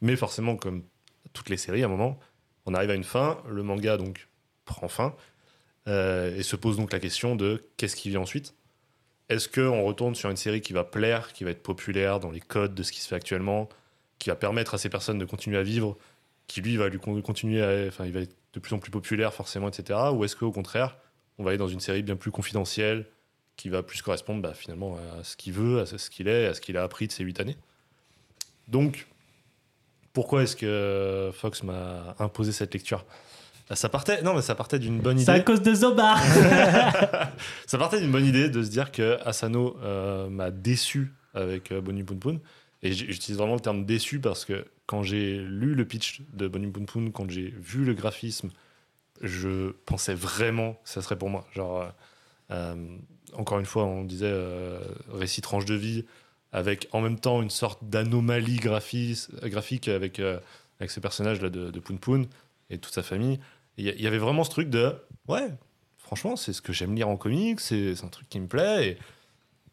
Mais forcément, comme toutes les séries, à un moment, on arrive à une fin, le manga donc prend fin, euh, et se pose donc la question de qu'est-ce qui vient ensuite Est-ce qu'on retourne sur une série qui va plaire, qui va être populaire dans les codes de ce qui se fait actuellement, qui va permettre à ces personnes de continuer à vivre, qui lui va lui con- continuer à, enfin, il va être de plus en plus populaire forcément, etc. Ou est-ce qu'au contraire, on va aller dans une série bien plus confidentielle, qui va plus correspondre bah, finalement à ce qu'il veut, à ce qu'il est, à ce qu'il a appris de ces huit années? Donc, pourquoi est-ce que Fox m'a imposé cette lecture? Bah, ça partait, non, mais ça partait d'une bonne C'est à idée. cause de Zobar Ça partait d'une bonne idée de se dire que Asano euh, m'a déçu avec euh, Bonnie Poon Poon. Et j'utilise vraiment le terme déçu parce que quand j'ai lu le pitch de Bonnie Poon Poon, quand j'ai vu le graphisme, je pensais vraiment que ça serait pour moi. Genre, euh, euh, encore une fois, on disait euh, récit tranche de vie avec en même temps une sorte d'anomalie graphique avec, euh, avec ce personnage-là de, de Poon Poon et toute sa famille. Il y, avait vraiment ce truc de ouais, franchement, c'est ce que j'aime lire en comics, c'est un truc qui me plaît, et,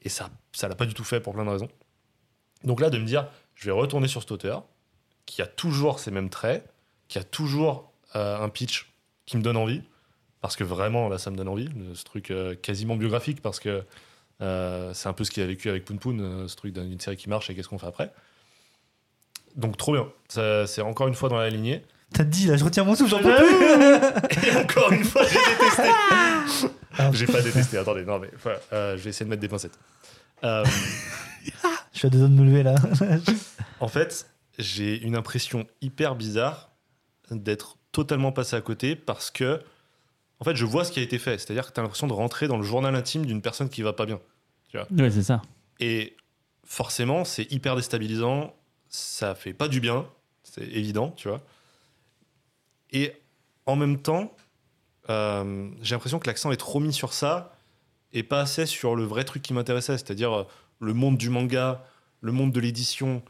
et ça ça l'a pas du tout fait pour plein de raisons. Donc là, de me dire, je vais retourner sur cet auteur, qui a toujours ces mêmes traits, qui a toujours euh, un pitch qui me donne envie, parce que vraiment, là, ça me donne envie, ce truc euh, quasiment biographique, parce que euh, c'est un peu ce qu'il a vécu avec Poon Poon, euh, ce truc d'une série qui marche, et qu'est-ce qu'on fait après. Donc trop bien, Ça, c'est encore une fois dans la lignée. T'as dit là, je retiens mon souffle, j'en peux plus. Et encore une fois, j'ai détesté. Ah. j'ai pas détesté, attendez, non mais voilà, euh, je vais essayer de mettre des pincettes. Euh, Je suis à deux doigts de me lever là. en fait, j'ai une impression hyper bizarre d'être totalement passé à côté parce que, en fait, je vois ce qui a été fait. C'est-à-dire que tu as l'impression de rentrer dans le journal intime d'une personne qui va pas bien. Ouais, c'est ça. Et forcément, c'est hyper déstabilisant. Ça fait pas du bien, c'est évident, tu vois. Et en même temps, euh, j'ai l'impression que l'accent est trop mis sur ça et pas assez sur le vrai truc qui m'intéressait, c'est-à-dire euh, le monde du manga, le monde de l'édition.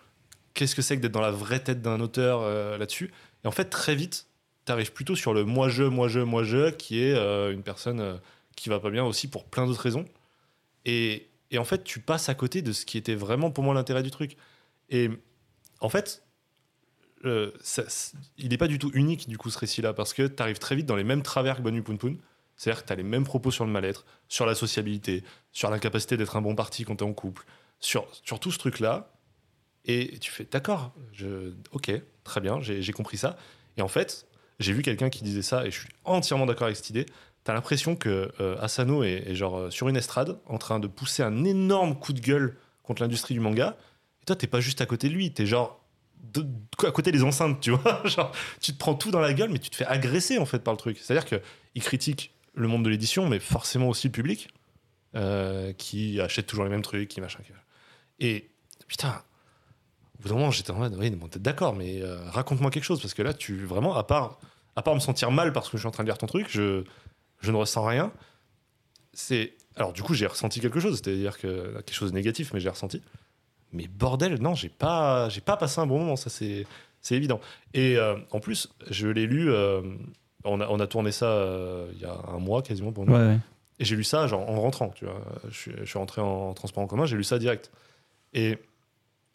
Qu'est-ce que c'est que d'être dans la vraie tête d'un auteur euh, là-dessus? Et en fait, très vite, tu arrives plutôt sur le moi-je, moi-je, moi-je, qui est euh, une personne euh, qui va pas bien aussi pour plein d'autres raisons. Et, et en fait, tu passes à côté de ce qui était vraiment pour moi l'intérêt du truc. Et en fait, euh, il n'est pas du tout unique du coup ce récit-là, parce que tu arrives très vite dans les mêmes travers que Banu Poun Poun. C'est-à-dire que tu as les mêmes propos sur le mal-être, sur la sociabilité, sur l'incapacité d'être un bon parti quand tu es en couple, sur, sur tout ce truc-là. Et tu fais, d'accord, ok, très bien, j'ai compris ça. Et en fait, j'ai vu quelqu'un qui disait ça, et je suis entièrement d'accord avec cette idée. T'as l'impression que euh, Asano est, genre euh, sur une estrade, en train de pousser un énorme coup de gueule contre l'industrie du manga. Et toi, t'es pas juste à côté de lui, t'es genre à côté des enceintes, tu vois. genre, tu te prends tout dans la gueule, mais tu te fais agresser en fait par le truc. C'est-à-dire que il critique le monde de l'édition, mais forcément aussi le public, euh, qui achète toujours les mêmes trucs, qui machin. Et putain, au bout d'un moment, j'étais en mode, oui, bon, t'es d'accord, mais raconte-moi quelque chose, parce que là, tu vraiment, à part, à part me sentir mal parce que je suis en train de lire ton truc, je, je ne ressens rien. C'est alors du coup, j'ai ressenti quelque chose, c'est-à-dire que quelque chose de négatif, mais j'ai ressenti. Mais bordel, non, j'ai pas, j'ai pas passé un bon moment, ça c'est, c'est évident. Et euh, en plus, je l'ai lu. euh, on, a, on a tourné ça euh, il y a un mois quasiment pour nous. Ouais, ouais. Et j'ai lu ça genre en rentrant, tu vois. Je suis, je suis rentré en transport en commun, j'ai lu ça direct. Et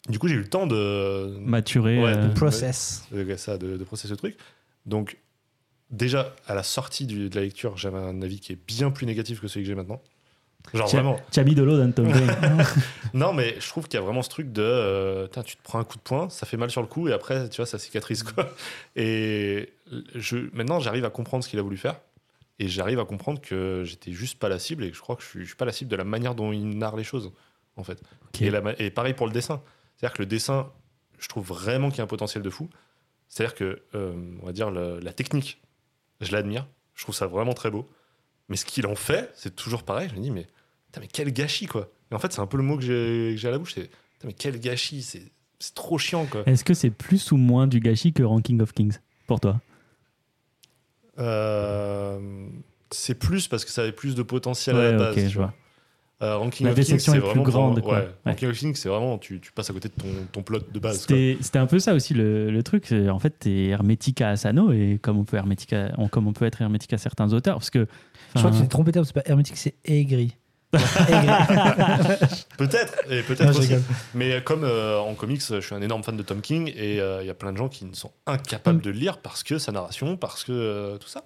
du coup, j'ai eu le temps de, Maturer. Ouais, de- Process. de, ça, de, de processer ce truc. Donc, déjà, à la sortie du- de la lecture, j'avais un avis qui est bien plus négatif que celui que j'ai maintenant. Genre vraiment. Tu as mis de l'eau dans ton. Non, mais je trouve qu'il y a vraiment ce truc de. euh, tu te prends un coup de poing, ça fait mal sur le coup, et après, tu vois, ça cicatrise, quoi. Et je, maintenant, j'arrive à comprendre ce qu'il a voulu faire. Et j'arrive à comprendre que j'étais juste pas la cible, et que je crois que je suis, je suis pas la cible de la manière dont il narre les choses, en fait. Et, la ma- et pareil pour le dessin. C'est-à-dire que le dessin, je trouve vraiment qu'il y a un potentiel de fou. C'est-à-dire que, euh, on va dire, le- la technique, je l'admire. Je trouve ça vraiment très beau. Mais ce qu'il en fait, c'est toujours pareil. Je me dis, mais, putain, mais quel gâchis, quoi. Et en fait, c'est un peu le mot que j'ai à la bouche. C'est, mais quel gâchis. C'est c'est trop chiant, quoi. Est-ce que c'est plus ou moins du gâchis que Ranking of Kings pour toi? Euh, c'est plus parce que ça avait plus de potentiel à la base. ok, tu je vois. Euh, Ranking La déception est plus vraiment pour- grande, quoi. ouais, Ouais. Ranking of Kings, c'est vraiment, tu, tu passes à côté de ton, ton plot de base. quoi. C'était un peu ça aussi le, le truc. En fait, t'es hermétique à Asano et comme on peut, hermétique à- on- comme on peut être hermétique à certains auteurs. Parce que. Je crois que enfin, c'est trompé, c'est pas hermétique, c'est aigri. Peut-être, et peut-être je aussi. rigole. Mais comme euh, en comics, je suis un énorme fan de Tom King et euh, il y a plein de gens qui ne sont incapables Mm. de le lire parce que sa narration, parce que euh, tout ça.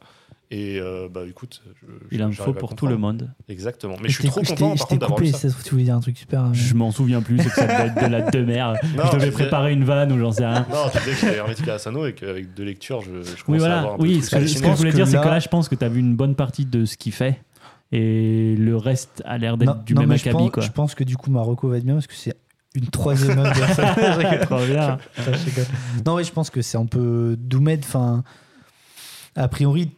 Et euh, bah écoute, je- je- il en faut pour tout le monde. Exactement. Mais je suis t'ai- trop content Je par contre d'avoir ça. ça tu voulais dire un truc super. euh, Je m'en souviens plus, c'est que ça devait être de la demeure. Non, je devais disais- préparer une vanne ou j'en sais rien. Non, tu disais que j'étais hermétique à Asano et qu'avec deux lectures, je, je Oui, à voilà. avoir un peu Oui, de ce que, ce que je voulais dire, c'est que là- je pense que tu as vu une bonne partie de ce qu'il fait. Et le reste a l'air d'être du non, même mais je acabit, pense, quoi. je pense que du coup, Marocco va être bien parce que c'est une troisième œuvre. de- Je je non, oui, je pense que c'est un peu Doumed. Enfin, a priori,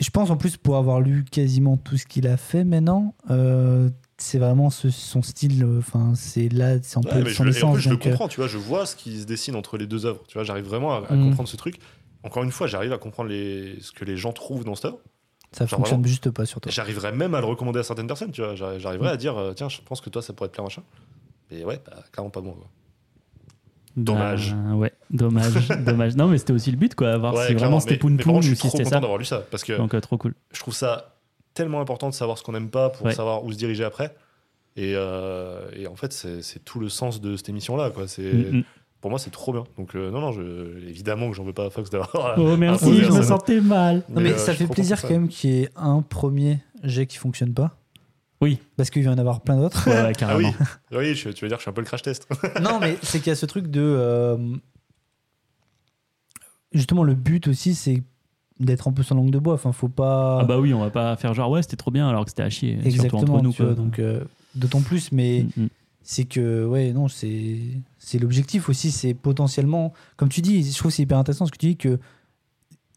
je pense en plus pour avoir lu quasiment tout ce qu'il a fait maintenant, euh, c'est vraiment ce- son style. euh, Enfin, c'est là, c'est un peu son je, en essence. plus, je le euh, comprends, tu vois, je vois ce qui se dessine entre les deux œuvres. Tu vois, j'arrive vraiment à, à Mm. comprendre ce truc. Encore une fois, j'arrive à comprendre les, ce que les gens trouvent dans cette œuvre. ça genre fonctionne vraiment- juste pas sur toi. J'arriverais même à le recommander à certaines personnes, tu vois. J'arri- J'arriverais à dire, tiens, je pense que toi, ça pourrait te plaire, machin. Mais ouais, bah, clairement pas quoi. Dommage. Bah, ouais, dommage, dommage. Non, mais c'était aussi le but, quoi. Voir Ouais, si clairement, vraiment c'était mais- Poun mais Poun ou je si suis trop c'était content ça. d'avoir lu ça. Parce que Donc, euh, trop cool. je trouve ça tellement important de savoir ce qu'on n'aime pas pour Ouais. savoir où se diriger après. Et, euh, et en fait, c'est tout le sens de cette émission-là. quoi. C'est Mm, mm. Pour moi, c'est trop bien. Donc, euh, non, non, je, évidemment que j'en veux pas à Fox d'avoir. Oh, merci, je à me sentais mal. Non, mais euh, ça je fait plaisir quand même qu'il y ait un premier jet qui fonctionne pas. Oui. Parce qu'il va y en avoir plein d'autres. Ouais. Ah carrément. oui, oui je- tu veux dire que je suis un peu le crash test. non, mais c'est qu'il y a ce truc de. euh, Justement, le but aussi, c'est d'être un peu sans langue de bois. Enfin, faut pas. Ah bah oui, on va pas faire genre ouais, c'était trop bien alors que c'était à chier. surtout Exactement. entre nous. vois, quoi. donc, euh, d'autant plus, mais Mm, mm. c'est que, ouais, non, c'est c'est l'objectif aussi. C'est potentiellement. Comme tu dis, je trouve que c'est hyper intéressant ce que tu dis que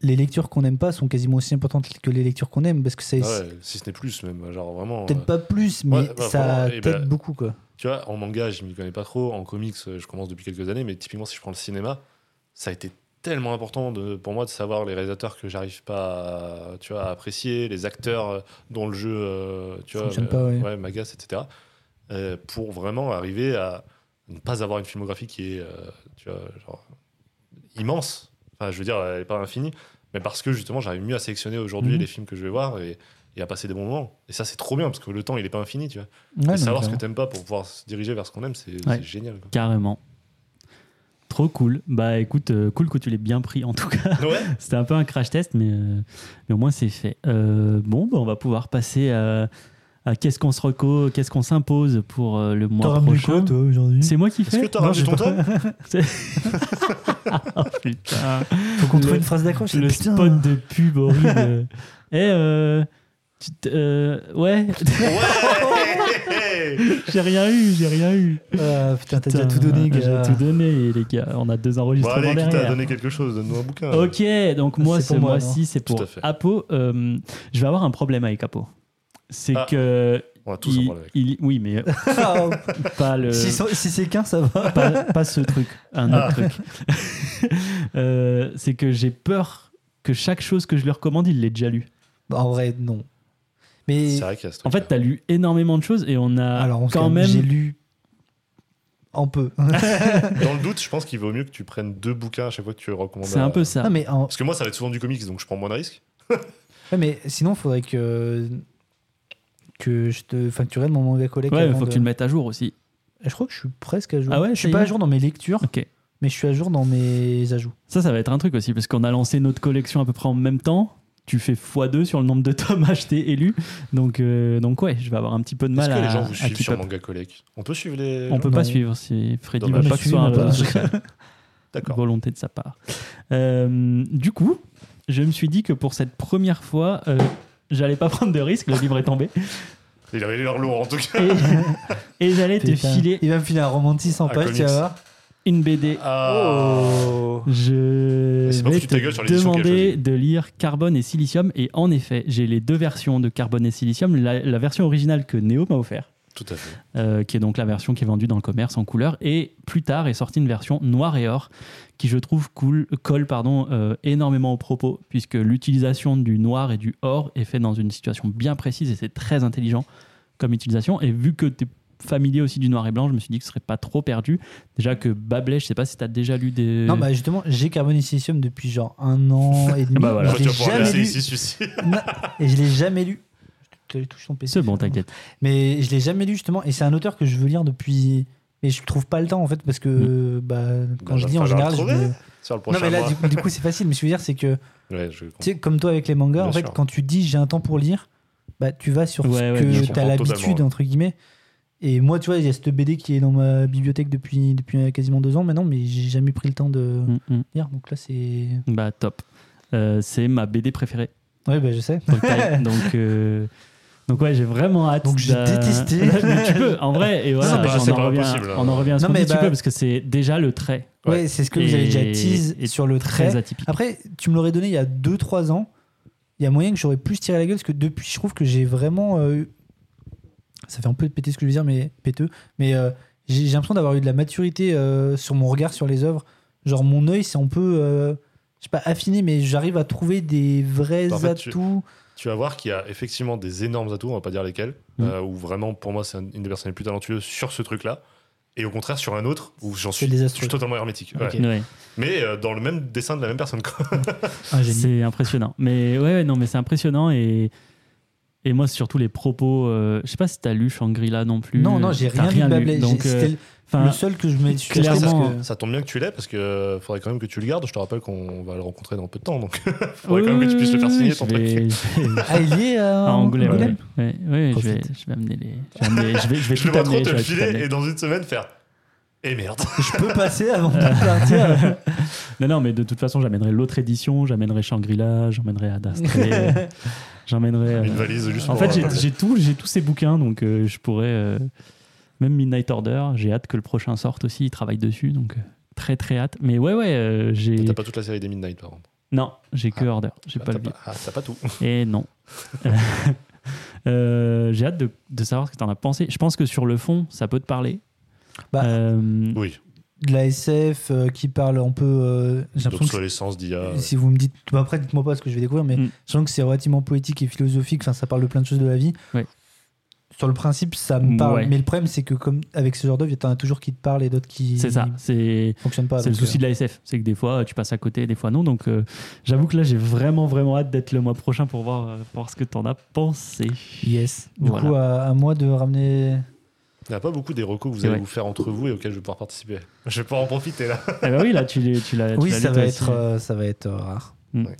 les lectures qu'on n'aime pas sont quasiment aussi importantes que les lectures qu'on aime parce que ouais, si ce n'est plus, même. Genre vraiment. peut-être euh, pas plus, mais ouais, bah, ça t'aide bah, beaucoup, quoi. Tu vois, en manga, je m'y connais pas trop. En comics, euh, je commence depuis quelques années. Mais typiquement, si je prends le cinéma, ça a été tellement important de, pour moi de savoir les réalisateurs que j'arrive pas à, tu vois, à apprécier, les acteurs euh, dont le jeu euh, tu vois, pas, ouais. m'agace, etc. euh, pour vraiment arriver à ne pas avoir une filmographie qui est euh, tu vois, genre, immense. Enfin, je veux dire, elle n'est pas infinie, mais parce que justement, j'arrive mieux à sélectionner aujourd'hui Mhm. les films que je vais voir et, et à passer des bons moments. Et ça, c'est trop bien parce que le temps, il est pas infini, tu vois. Ouais, et non, savoir ce que t'aimes pas pour pouvoir se diriger vers ce qu'on aime, c'est Ouais. génial. quoi. Carrément. Trop cool. Bah écoute, euh, cool que tu l'aies bien pris en tout cas. Ouais. C'était un peu un crash test, mais, euh, mais au moins c'est fait. Euh, bon, bah, on va pouvoir passer à, à qu'est-ce qu'on se reco, qu'est-ce qu'on s'impose pour euh, le mois prochain. quoi, toi, aujourd'hui C'est moi qui Est-ce fais que t'as ramené ton top Oh putain. Faut qu'on trouve Le- une phrase d'accroche. Le putain. spot de pub horrible. Eh, euh, tu t- euh, ouais, Ouais j'ai rien eu, j'ai rien eu. Ah, putain, t'as déjà tout donné, gars. J'ai tout donné, les gars. On a deux Bon, enregistrements allez, qui t'a derrière. donné quelque chose Donne-nous un bouquin. Ok, donc moi, C'est ce pour moi, mois-ci, c'est Tout pour à fait. Apo. Euh, je vais avoir un problème avec Apo. C'est Ah. que. On a tous il- problème avec. il- oui, mais Ah, pas le. si c'est qu'un, ça va. pas, pas ce truc, un autre Ah. truc. Euh, c'est que j'ai peur que chaque chose que je lui recommande, il l'ait déjà lu. Bah, en vrai, non. Mais C'est vrai qu'il y a ce En fait, tu as lu énormément de choses et on a alors, en quand même. j'ai lu un peu. Dans le doute, je pense qu'il vaut mieux que tu prennes deux bouquins à chaque fois que tu recommandes. C'est à- un peu ça. non, mais, en- Parce que moi, ça va être souvent du comics, donc je prends moins de risques. ouais, mais sinon, il faudrait que que je te, enfin, que tu regardes mon manga collègue. Ouais, il faut de- que tu le mettes à jour aussi. Je crois que je suis presque à jour. Ah ouais, je suis pas à jour dans mes lectures, Ok. mais je suis à jour dans mes ajouts. Ça, ça va être un truc aussi, parce qu'on a lancé notre collection à peu près en même temps. Tu fais x2 sur le nombre de tomes achetés et lus. Donc, euh, donc ouais, je vais avoir un petit peu de Est-ce mal que à, les gens vous suivent sur. Manga Collect On peut suivre les. On gens peut pas suivre si Freddy veut pas que ce soit un. D'accord. volonté de sa part. Euh, du coup, je me suis dit que pour cette première fois, euh, j'allais pas prendre de risque, le livre est tombé, Il avait l'air lourd en tout cas. et, et j'allais te filer Il va me filer un romantisme en page, tu vas voir. une BD. Ah. Je Mais c'est pas vais te sur demander de lire Carbone et Silicium, et en effet, j'ai les deux versions de Carbone et Silicium. La, la version originale que Neo m'a offert, Tout à fait. euh, qui est donc la version qui est vendue dans le commerce en couleur, et plus tard est sortie une version noir et or, qui je trouve cool, colle pardon, euh, énormément au propos, puisque l'utilisation du noir et du or est faite dans une situation bien précise, et c'est très intelligent comme utilisation. Et vu que tu es familier aussi du noir et blanc, je me suis dit que ce serait pas trop perdu. Déjà que Bablé, je sais pas si tu as déjà lu des... Non, bah justement, j'ai Silicium depuis genre un an et demi. Bah voilà. Pouvoir jamais laisser lu. ici celui-ci. Non, et je l'ai jamais lu. Je te touche ton PC. C'est bon, t'inquiète. Mais je l'ai jamais lu justement, et c'est un auteur que je veux lire depuis. Mais je trouve pas le temps en fait, parce que bah, quand Bah, je va lis en général. je me- Sur le Non, prochain mais là, mois. du coup, c'est facile. Mais ce que je veux dire, c'est que, Ouais, je tu sais, comme toi avec les mangas, Bien en fait, sûr. quand tu dis j'ai un temps pour lire, bah, tu vas sur Ouais, ce ouais, que tu as Je l'habitude, entre guillemets. Et moi, tu vois, il y a cette BD qui est dans ma bibliothèque depuis, depuis euh, quasiment deux ans maintenant, mais j'ai jamais pris le temps de Mm, mm. lire. Donc là, c'est. Bah top. Euh, c'est ma BD préférée. Ouais, bah, je sais. Donc, euh, donc ouais, j'ai vraiment hâte. Donc j'ai détesté. mais tu peux, en vrai, et voilà, pas- on, en revient, impossible, hein. on en revient à ce Non, qu'on mais dit, tu bah- peux, parce que c'est déjà le trait. Ouais, Ouais. c'est ce que vous avez déjà Et- tease et sur le Très trait. atypique. Après, tu me l'aurais donné il y a 2-3 ans. Il y a moyen que j'aurais plus tiré la gueule parce que depuis, je trouve que j'ai vraiment. euh, eu- ça fait un peu péter ce que je veux dire, mais péteux. Mais euh, j'ai l'impression d'avoir eu de la maturité euh, sur mon regard sur les œuvres. Genre, mon œil, c'est un peu. euh, je sais pas affiné, mais j'arrive à trouver des vrais En fait, tu- atouts. Tu vas voir qu'il y a effectivement des énormes atouts, on va pas dire lesquels, Mm. euh, où vraiment pour moi c'est un- une des personnes les plus talentueuses sur ce truc-là, et au contraire sur un autre où j'en suis, je totalement hermétique. ouais. Ok. Ouais, Mais euh, dans le même dessin de la même personne. Génie. c'est impressionnant. Mais ouais, ouais, non, mais c'est impressionnant et. Et moi, c'est surtout les propos. euh, je sais pas si t'as lu Shangri-La non plus. Non, non, j'ai T'as rien, lu. Donc, euh, le seul que je me suis acheté parce clairement, que- Ça tombe bien que tu l'aies parce que euh, faudrait quand même que tu le gardes. Je te rappelle qu'on va le rencontrer dans peu de temps, donc faudrait quand même que tu puisses le faire signer oui, ton vais- truc. Ah, il est euh, à Angoulême. Angoulême ouais. Ouais, ouais, je, vais, Profite. je vais amener les. Je vais, amener- je vais, je vais Je tout le vois trop amener. te je le vais filer amener. et dans une semaine faire. Et merde. Je peux passer avant de partir. Non, non, mais de toute façon, j'amènerai l'autre édition, j'amènerai Shangri-La, j'emmènerai Ad Astra, j'emmènerai. euh, Une valise juste En pour, fait, j'ai j'ai tout, j'ai tous ces bouquins, donc euh, je pourrais. euh, même Midnight Order, j'ai hâte que le prochain sorte aussi, il travaille dessus, donc euh, très très hâte. Mais ouais, ouais, euh, j'ai. T'as pas toute la série des Midnight par contre? Non, j'ai que Ah. Order, j'ai Ah, pas T'as le pas, ah, t'as pas tout. Et non. Euh, j'ai hâte de, de savoir ce que tu en as pensé. Je pense que sur le fond, ça peut te parler. Bah, Euh, Oui. De la SF euh, qui parle un peu. euh, J'ai l'impression que D'obsolescence d'IA. si vous me dites. bah après, dites-moi pas ce que je vais découvrir, mais Mm. je sens que c'est relativement poétique et philosophique. Enfin, ça parle de plein de choses de la vie. Ouais. Sur le principe, ça me parle. Ouais. Mais le problème, c'est que comme avec ce genre d'œuvre, t'en as toujours qui te parlent et d'autres qui C'est ça. C'est fonctionnent pas. c'est le souci euh, de la SF. C'est que des fois, tu passes à côté, des fois non. Donc, euh, j'avoue que là, j'ai vraiment, vraiment hâte d'être le mois prochain pour voir, euh, pour voir ce que t'en as pensé. Yes. Du Voilà. coup, à, à moi de ramener. Il n'y a pas beaucoup des recos que vous allez vrai. vous faire entre vous et auxquels je vais pouvoir participer. Je vais pouvoir en profiter là. Eh ben oui, là, tu, l'as- tu l'as. tu Oui, l'as ça va, être, euh, ça va être euh, rare. Mm. Ouais.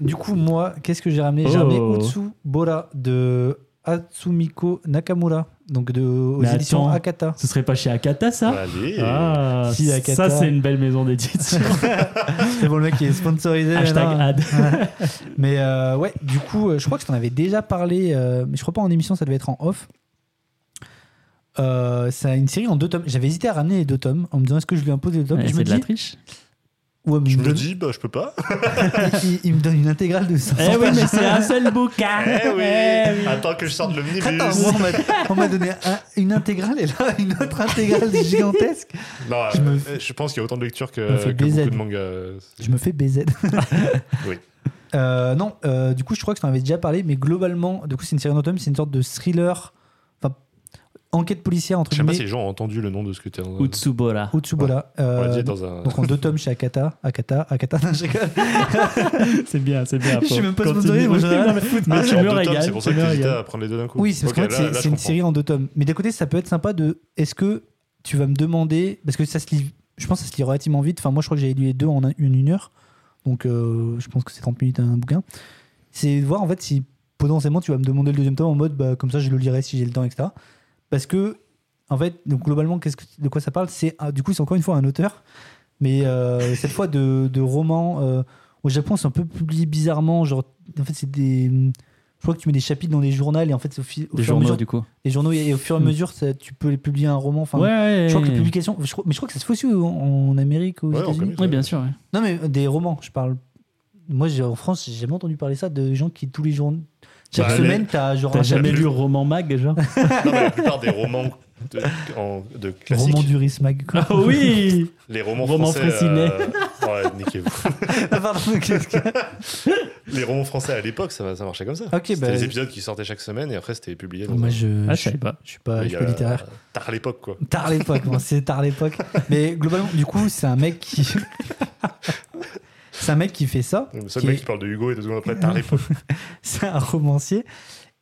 Du coup, moi, qu'est-ce que j'ai ramené? J'ai Oh. ramené Utsu Bora de Hatsumiko Nakamura, donc de, aux Mais éditions attends. Akata. Ce serait pas chez Akata, ça? Allez. Ah, Si, Akata. ça, c'est une belle maison d'édition. C'est bon, le mec qui est sponsorisé. Hashtag maintenant. ad. Mais euh, ouais, du coup, euh, je crois que je t'en avais déjà parlé, euh, mais je crois pas en émission, ça devait être en off. Euh, c'est une série en deux tomes. J'avais hésité à ramener les deux tomes en me disant est-ce que je lui impose les deux tomes? Ouais, Et je me c'est de la dis, triche. ouais, mais Je me me donne, dis, bah, je peux pas. il, il me donne une intégrale de 500 Eh oui, pages. mais c'est un seul bouquin. Eh oui. Eh oui. Attends que je sorte le minibus. Attends, on m'a- on m'a donné un- une intégrale et là une autre intégrale gigantesque. Non, Je je, me- je pense qu'il y a autant de lectures me que, fais que BZ. beaucoup de mangas. euh, Je me fais BZ. Oui. Euh, non, euh, du coup, je crois que je t'en avais déjà parlé, mais globalement, du coup, c'est une série en automne, c'est une sorte de thriller, enquête policière entre Je sais pas si les gens ont entendu le nom de ce que tu es en Utsubora. Utsubola. On Euh, l'a dit dans un. donc en deux tomes chez Akata. Akata, Akata. C'est bien, c'est bien. Je suis même pas sponsorisé, moi, j'en ai rien à mais foutre. mais Ah, tu en me régales. C'est pour ça que me tu hésitais régales. à prendre les deux d'un coup. Oui, c'est parce Ok, qu'en fait, là- c'est- là, je c'est une comprends. série en deux tomes. Mais d'un côté, ça peut être sympa de. Est-ce que tu vas me demander. Parce que ça se lit. Je pense que ça se lit relativement vite. Enfin, moi, je crois que j'ai lu les deux en un- une, une heure. Donc, euh, je pense que c'est 30 minutes un bouquin. C'est de voir en fait si potentiellement tu vas me demander le deuxième tome en mode bah, comme ça, je le lirai si j'ai le temps, etc. Parce que, en fait, donc, globalement, qu'est-ce que, de quoi ça parle? C'est ah, Du coup, c'est encore une fois un auteur. Mais euh, cette fois de, de romans. euh, au Japon, c'est un peu publié bizarrement. Genre, en fait, c'est des. Je crois que tu mets des chapitres dans des journaux et en fait, au, fi- au Des fur et à journaux, mesure du coup. les journaux et au fur et à Hmm. mesure ça- tu peux les publier un roman enfin ouais, ouais. je crois que les publications je crois- mais je crois que ça se fait aussi en, en Amérique aux Ouais, États-Unis. Oui, bien sûr. ouais. non mais euh, des romans je parle moi j'ai- en France j'ai jamais entendu parler ça de gens qui tous les jours chaque Bah, semaine t'as genre T'as jamais lu Roman Mag, genre Non, mais la plupart des romans de, en- de classiques, roman du Rismag quoi. Ah oui les romans Roman français. Fraissinet. euh, ouais, niquez-vous. Ah, pardon, qu'est-ce que- Les romans français à l'époque, ça, ça marchait comme ça. Ok, C'était bah- des épisodes qui sortaient chaque semaine et après c'était publié dans moi un- je, Ah, je, je savais pas. je suis pas, je suis pas littéraire Tard à l'époque, quoi. tard l'époque c'est tard l'époque mais globalement du coup c'est un mec qui c'est un mec qui fait ça Le seul Qui mec est- qui parle de Hugo et deux secondes après, c'est un romancier.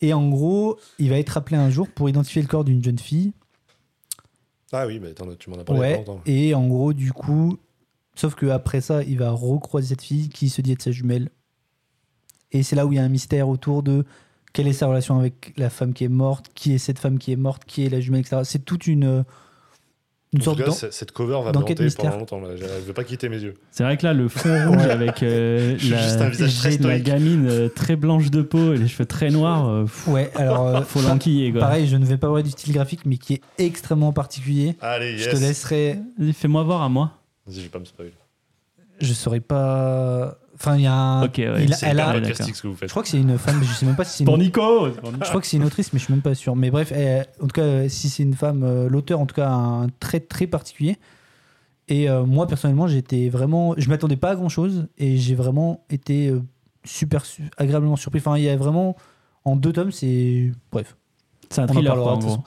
Et en gros, il va être appelé un jour pour identifier le corps d'une jeune fille. Ah oui, attends, tu m'en as parlé Ouais. longtemps. Et en gros, du coup, sauf que après ça, il va recroiser cette fille qui se dit être sa jumelle. Et c'est là où il y a un mystère autour de quelle est sa relation avec la femme qui est morte, qui est cette femme qui est morte, qui est la jumelle, etc. C'est toute une, une sorte cas, cette cover va me d'enquête hanter mystère. pendant longtemps. Là. Je ne veux pas quitter mes yeux. C'est vrai que là, le fond rouge avec euh, la, la gamine euh, très blanche de peau et les cheveux très noirs, euh, Ouais, alors. euh, faut l'enquiller, quoi. Pareil, je ne vais pas parler du style graphique, mais qui est extrêmement particulier. Allez, Je te laisserai. Fais-moi voir à moi. Vas-y, je vais pas me spoiler. Je saurais pas. Enfin, il y a un. Ok, ouais. il- C'est elle a, Ouais, podcastique ce que vous faites. Je crois que c'est une femme, mais je sais même pas si c'est Pour une... Nico Je crois que c'est une autrice, mais je suis même pas sûr. Mais bref, elle- en tout cas, euh, si c'est une femme, euh, l'auteur, en tout cas, a un trait très particulier. Et euh, moi, personnellement, j'étais vraiment. Je m'attendais pas à grand chose et j'ai vraiment été super su- agréablement surpris. Enfin, il y a vraiment. En deux tomes, c'est. Bref. C'est un On en thriller, parlera, quoi, en de toute gros.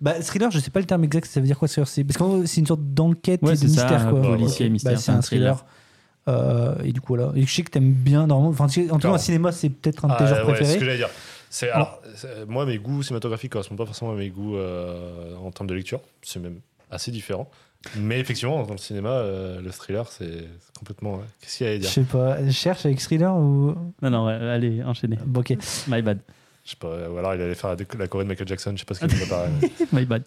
Bah, thriller, je sais pas le terme exact, ça veut dire quoi thriller C'est- Parce qu'en gros, c'est une sorte d'enquête Ouais, et de c'est ça, mystère, quoi. policier, mystère, Bah, c'est c'est un thriller. Euh, et du coup, voilà. Et je sais que t'aimes bien, normalement. Enfin, en tout cas, au cinéma, c'est peut-être un de tes Ah, genres ouais, c'est ce préférés. que j'allais dire. C'est, alors, moi, mes goûts cinématographiques correspondent pas forcément à mes goûts euh, en termes de lecture. C'est même assez différent. Mais effectivement, dans le cinéma, euh, le thriller, c'est complètement. ouais. Qu'est-ce qu'il y a à Je dire sais pas, je cherche avec thriller ou? Non, non, ouais, allez, enchaînez. Bon, ok. My bad. Je sais pas. Ou alors il allait faire la, la Corée de Michael Jackson, je sais pas ce qu'il préparait. My bad.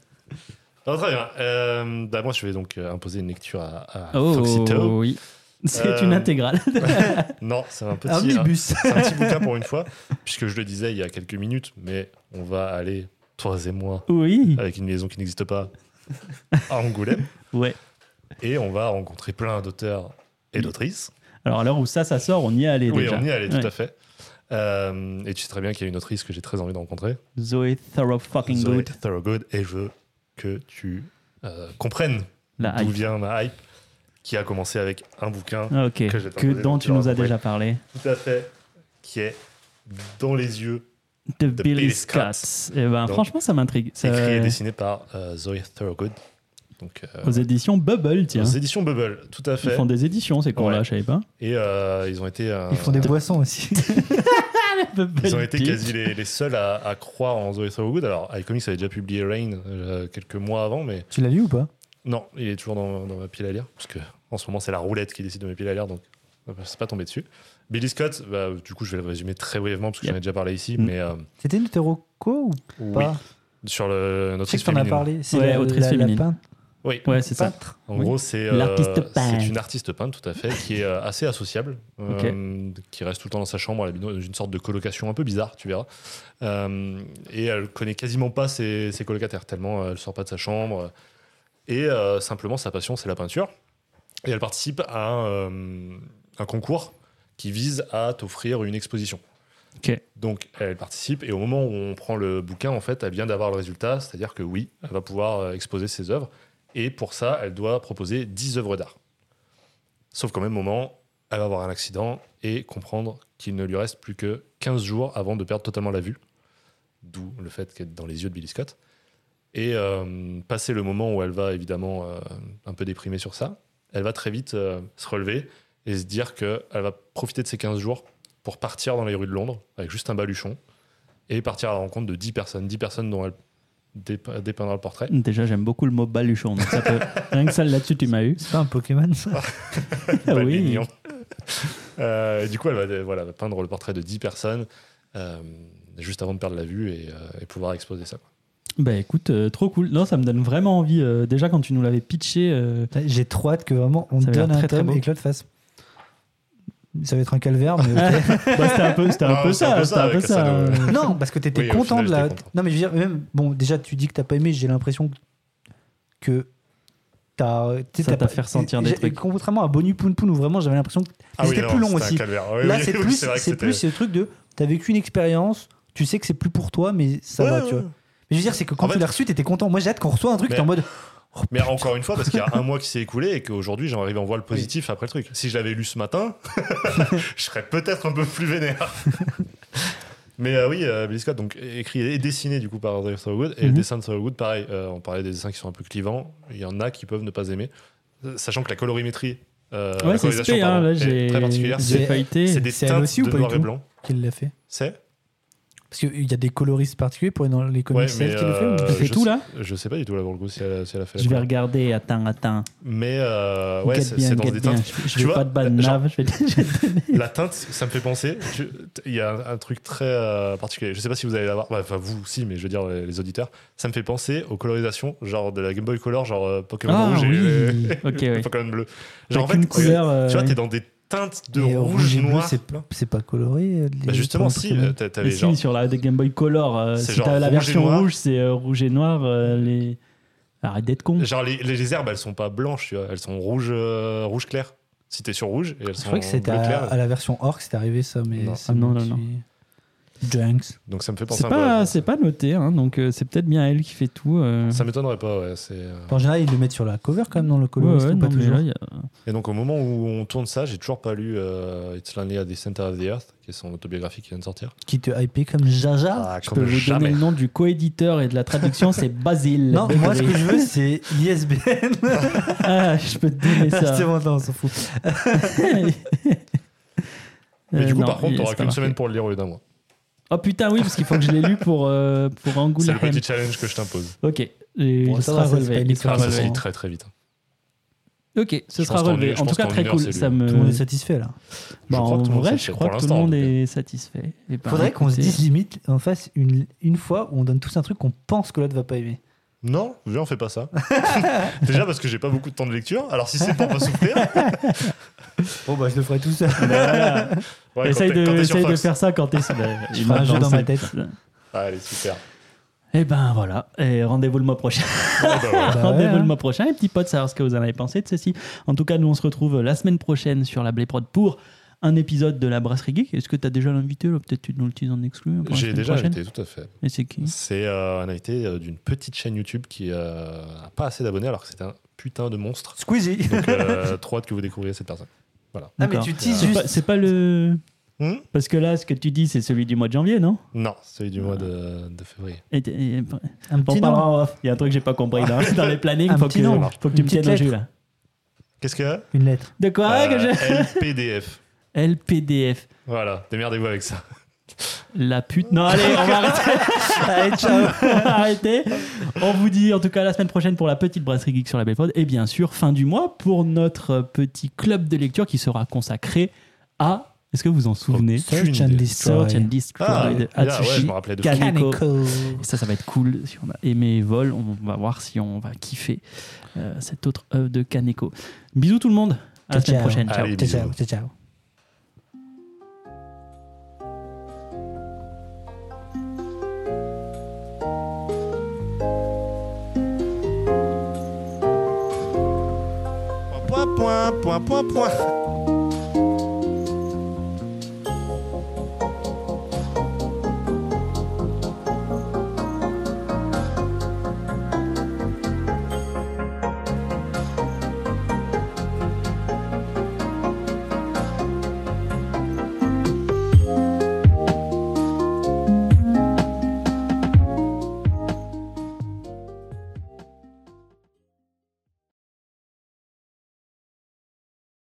Non, très bien. Euh, bah, moi, je vais donc euh, imposer une lecture à, à Oh, Foxito. oui. C'est Euh, une intégrale. Non, c'est un petit. Un hein, omnibus. Un petit bouquin pour une fois, puisque je le disais il y a quelques minutes, mais on va aller, toi et moi, oui. avec une maison qui n'existe pas, à Angoulême, Ouais. et on va rencontrer plein d'auteurs et d'autrices. Alors, à l'heure où ça, ça sort, on y est allé Oui, déjà. on y est allé, tout à fait. Euh, et tu sais très bien qu'il y a une autrice que j'ai très envie de rencontrer, Zoé Thorough fucking Zoé good. Thorogood, et je veux que tu euh, comprennes d'où vient ma hype, qui a commencé avec un bouquin, Ah, que Que dont tu nous as déjà parlé. tout à fait, qui est Dans les yeux The, The Billy Scott. Scott. Eh ben, Donc, franchement, ça m'intrigue. Écrit et dessiné par euh, Zoe Thorogood. Donc, euh, Aux éditions Bubble, tiens. aux éditions Bubble, tout à Ils fait. font des éditions, c'est con Ouais. là, je savais pas. Et euh, ils ont été, euh, Ils font des boissons aussi. ils ont été quasi les, les seuls à, à croire en Zoe Thorogood. Alors, iComics avait déjà publié Rain euh, quelques mois avant, mais tu l'as lu ou pas? Non, il est toujours dans, dans ma pile à lire. Parce que en ce moment, c'est la roulette qui décide de ma pile à lire, donc c'est pas tombé dessus. Billy Scott, bah, du coup, je vais le résumer très brièvement parce que Yep. j'en ai déjà parlé ici, Mm. mais euh, C'était une Terroco ou oui, pas? Sur le, notre sais que t'en as parlé. C'est Ouais, la, autrice la- la féminine. peintre- Oui, Ouais, c'est ça. peintre. En Oui. gros, c'est euh, une artiste peintre, tout à fait, qui est euh, assez associable, euh, qui reste tout le temps dans sa chambre, elle est dans une sorte de colocation un peu bizarre, tu verras. Euh, et elle connaît quasiment pas ses, ses colocataires, tellement euh, elle sort pas de sa chambre. Et euh, simplement, sa passion, c'est la peinture. Et elle participe à un, euh, un concours qui vise à t'offrir une exposition. Donc, elle participe et au moment où on prend le bouquin, en fait, elle vient d'avoir le résultat, c'est-à-dire que oui, elle va pouvoir exposer ses œuvres. Et pour ça, elle doit proposer 10 œuvres d'art. Sauf qu'au même moment, elle va avoir un accident et comprendre qu'il ne lui reste plus que 15 jours avant de perdre totalement la vue. D'où le fait qu'elle est dans les yeux de Billy Scott. Et euh, passer le moment où elle va évidemment euh, un peu déprimée sur ça, elle va très vite euh, se relever et se dire qu'elle va profiter de ces 15 jours pour partir dans les rues de Londres avec juste un baluchon et partir à la rencontre de 10 personnes, 10 personnes dont elle dépeindra le portrait. Déjà, j'aime beaucoup le mot baluchon. donc ça peut- Rien que ça là-dessus, tu m'as eu. C'est pas un Pokémon ça Ah oui. mignon. Euh, du coup, elle va, euh, voilà, va peindre le portrait de 10 personnes euh, juste avant de perdre la vue et, euh, et pouvoir exposer ça. quoi. Bah écoute, euh, trop cool. Non, ça me donne vraiment envie. euh, déjà, quand tu nous l'avais pitché, euh, J'ai trop hâte que vraiment on me donne un très, très thème beau. et que l'autre fasse. Ça va être un calvaire, mais ok. bah, c'était un peu, c'était un Non, peu c'est un ça. peu C'était un ça, peu ça. Cassano. euh. non, parce que t'étais Oui, content final, de la. content. Non, mais je veux dire, même, bon, déjà, tu dis que t'as pas aimé, j'ai l'impression que t'as. Ça t'a pas- fait ressentir des trucs. Contrairement à Bonu Poun Poun, où vraiment j'avais l'impression que Ah oui, c'était non, plus long aussi. Oui, Là, oui, c'est oui, plus, c'est plus ce truc de. T'as vécu une expérience, tu sais que c'est plus pour toi, mais ça Ouais, va, ouais, tu vois. Mais je veux dire, c'est que quand En tu fait- l'as reçu, t'étais content. Moi, j'ai hâte qu'on reçoit un truc, t'es en mode. oh, Mais encore une fois, parce qu'il y a un mois qui s'est écoulé et qu'aujourd'hui, j'en arrive à en voir le positif après le truc. Si je l'avais lu ce matin, je serais peut-être un peu plus vénère. Mais euh, oui, euh, Billy Scott, donc écrit et dessiné du coup par Andrew Thorogood. Et le Mhm. dessin de Thorogood, pareil, euh, on parlait des dessins qui sont un peu clivants. Il y en a qui peuvent ne pas aimer. Sachant que la colorimétrie, euh, la Ouais, c'est colorisation, spé, hein, pardon, là, est j'ai très particulière. C'est- des teintes aussi ou de noir et blanc. Qu'il l'a fait? C'est Parce qu'il y a des coloristes particuliers pour dans les comics Ouais, qui le fait. ou- euh, Tu fais je tout sais- là Je sais pas du tout là pour le coup si elle, si elle a fait Je vais regarder. Attends, attends. Mais euh, ouais, c'est c'est dans des teintes. Je, je Tu vais vois, pas de bad genre- nav. Je vais, je vais te donner. La teinte, ça me fait penser. Il y a un, un truc très euh, particulier. Je sais pas si vous allez l'avoir. Enfin, vous aussi, mais je veux dire les, les auditeurs. Ça me fait penser aux colorisations, genre de la Game Boy Color, genre euh, Pokémon Ah rouge oui. et. Pokémon bleu. Genre Avec une couleur. euh, tu vois, t'es dans des teintes de Et rouge, et noir. c'est c'est pas coloré. euh, les- Bah justement, si, euh, t'avais si, genre. sur la Game Boy Color, euh, C'est si genre t'as la version rouge, c'est euh, rouge et noir. euh, les... Arrête d'être con. Genre les, les- les herbes, elles sont pas blanches, tu vois, elles sont rouge, euh, rouge clair. Si t'es sur rouge, et elles Je sont crois que c'était à, la version Orc, c'était arrivé ça, mais Non. c'est Ah, non, non, non. Junks. Donc ça me fait penser C'est un peu. à pas, ça. c'est pas noté, hein, donc euh, c'est peut-être bien elle qui fait tout. euh. Ça m'étonnerait pas, ouais. C'est. euh, En général, ils le mettent sur la cover quand même dans le Ouais, coloriste ouais, ou pas non, mais toujours. là, il y a- Et donc au moment où on tourne ça, j'ai toujours pas lu euh, It's Lonely at the Center of the Earth, qui est son autobiographie qui vient de sortir. Qui te hype comme Jaja. Je peux vous donner le nom du coéditeur et de la traduction, c'est Basile. Non, moi ce que je veux, c'est l'ISBN. Ah, je peux te donner ça. c'est bon, non, on s'en fout. Mais Euh, du coup, non, par contre, t'auras qu'une semaine pour le lire au lieu d'un mois. Oh putain, oui, parce qu'il faut que je l'ai lu pour, euh, pour C'est Angoulême. le petit challenge que je t'impose. Ok, et Bon, il ça sera va, ça, c'est relevé. il sera Ah, ça se relevé. lit très très vite. Ok, ce Je sera pense qu'en relevé. une- je En tout pense cas, qu'en très une heure, cool. c'est Ça lu. me... Tout le monde est satisfait là. Bah, crois en que tout le monde vrai, est je satisfait. crois Pour que tout le l'instant, monde en tout est satisfait. Et bah, Faudrait qu'on se écoutez, dise limite, on fasse une, une fois où on donne tous un truc qu'on pense que l'autre va pas aimer. Non, viens, on fait pas ça. Déjà parce que j'ai pas beaucoup de temps de lecture. Alors si c'est pour pas souffrir, Bon bah je le ferai tout seul. voilà. ouais, Essaye de, essaye de faire ça quand t'es sur. bah, Je ferai un jeu dans ma tête. Allez, super. Et ben voilà, et rendez-vous le mois prochain. Bah ouais. Bah rendez-vous hein. le mois prochain, les petits potes, savoir ce que vous en avez pensé de ceci. En tout cas, nous on se retrouve la semaine prochaine sur la Blé Prod pour un épisode de la Brasserie Geek. Est-ce que tu as déjà l'invité Peut-être tu nous le teases en exclu la J'ai déjà invité, tout à fait. Et c'est qui? C'est euh, un invité euh, d'une petite chaîne YouTube qui euh, a pas assez d'abonnés alors que c'est un putain de monstre. Squeezie. Donc euh, trop hâte que vous découvriez cette personne. Ah mais tu teases C'est juste. pas, c'est pas le. Hmm Parce que là, ce que tu dis, c'est celui du mois de janvier, non? Non, celui du mois de, de février. Et- et- Un petit nom. Il y a un truc que j'ai pas compris dans, dans les plannings. Un Faut petit que, nom. faut que tu me tiennes au jus là. Qu'est-ce qu'il y a Une lettre. De quoi Euh, que je- LPDF. LPDF. Voilà, démerdez-vous avec ça. La pute. Non, allez, on va arrêter. allez, ciao. On va arrêter. On vous dit en tout cas la semaine prochaine pour la petite brasserie geek sur la Belle Pod. Et bien sûr, fin du mois pour notre petit club de lecture qui sera consacré à. Est-ce que vous en souvenez? Aucune Search and. Destroy. Search and Destroy Ah, de yeah, ouais, Atsushi je me rappelais de Kaneko. Kaneko. Et ça, ça va être cool. Si on a aimé Vol, on va voir si on va kiffer euh, cette autre œuvre de Kaneko. Bisous tout le monde. À la semaine prochaine. Ciao. Allez, Ciao, bisous. ciao, ciao, point, point, point, point.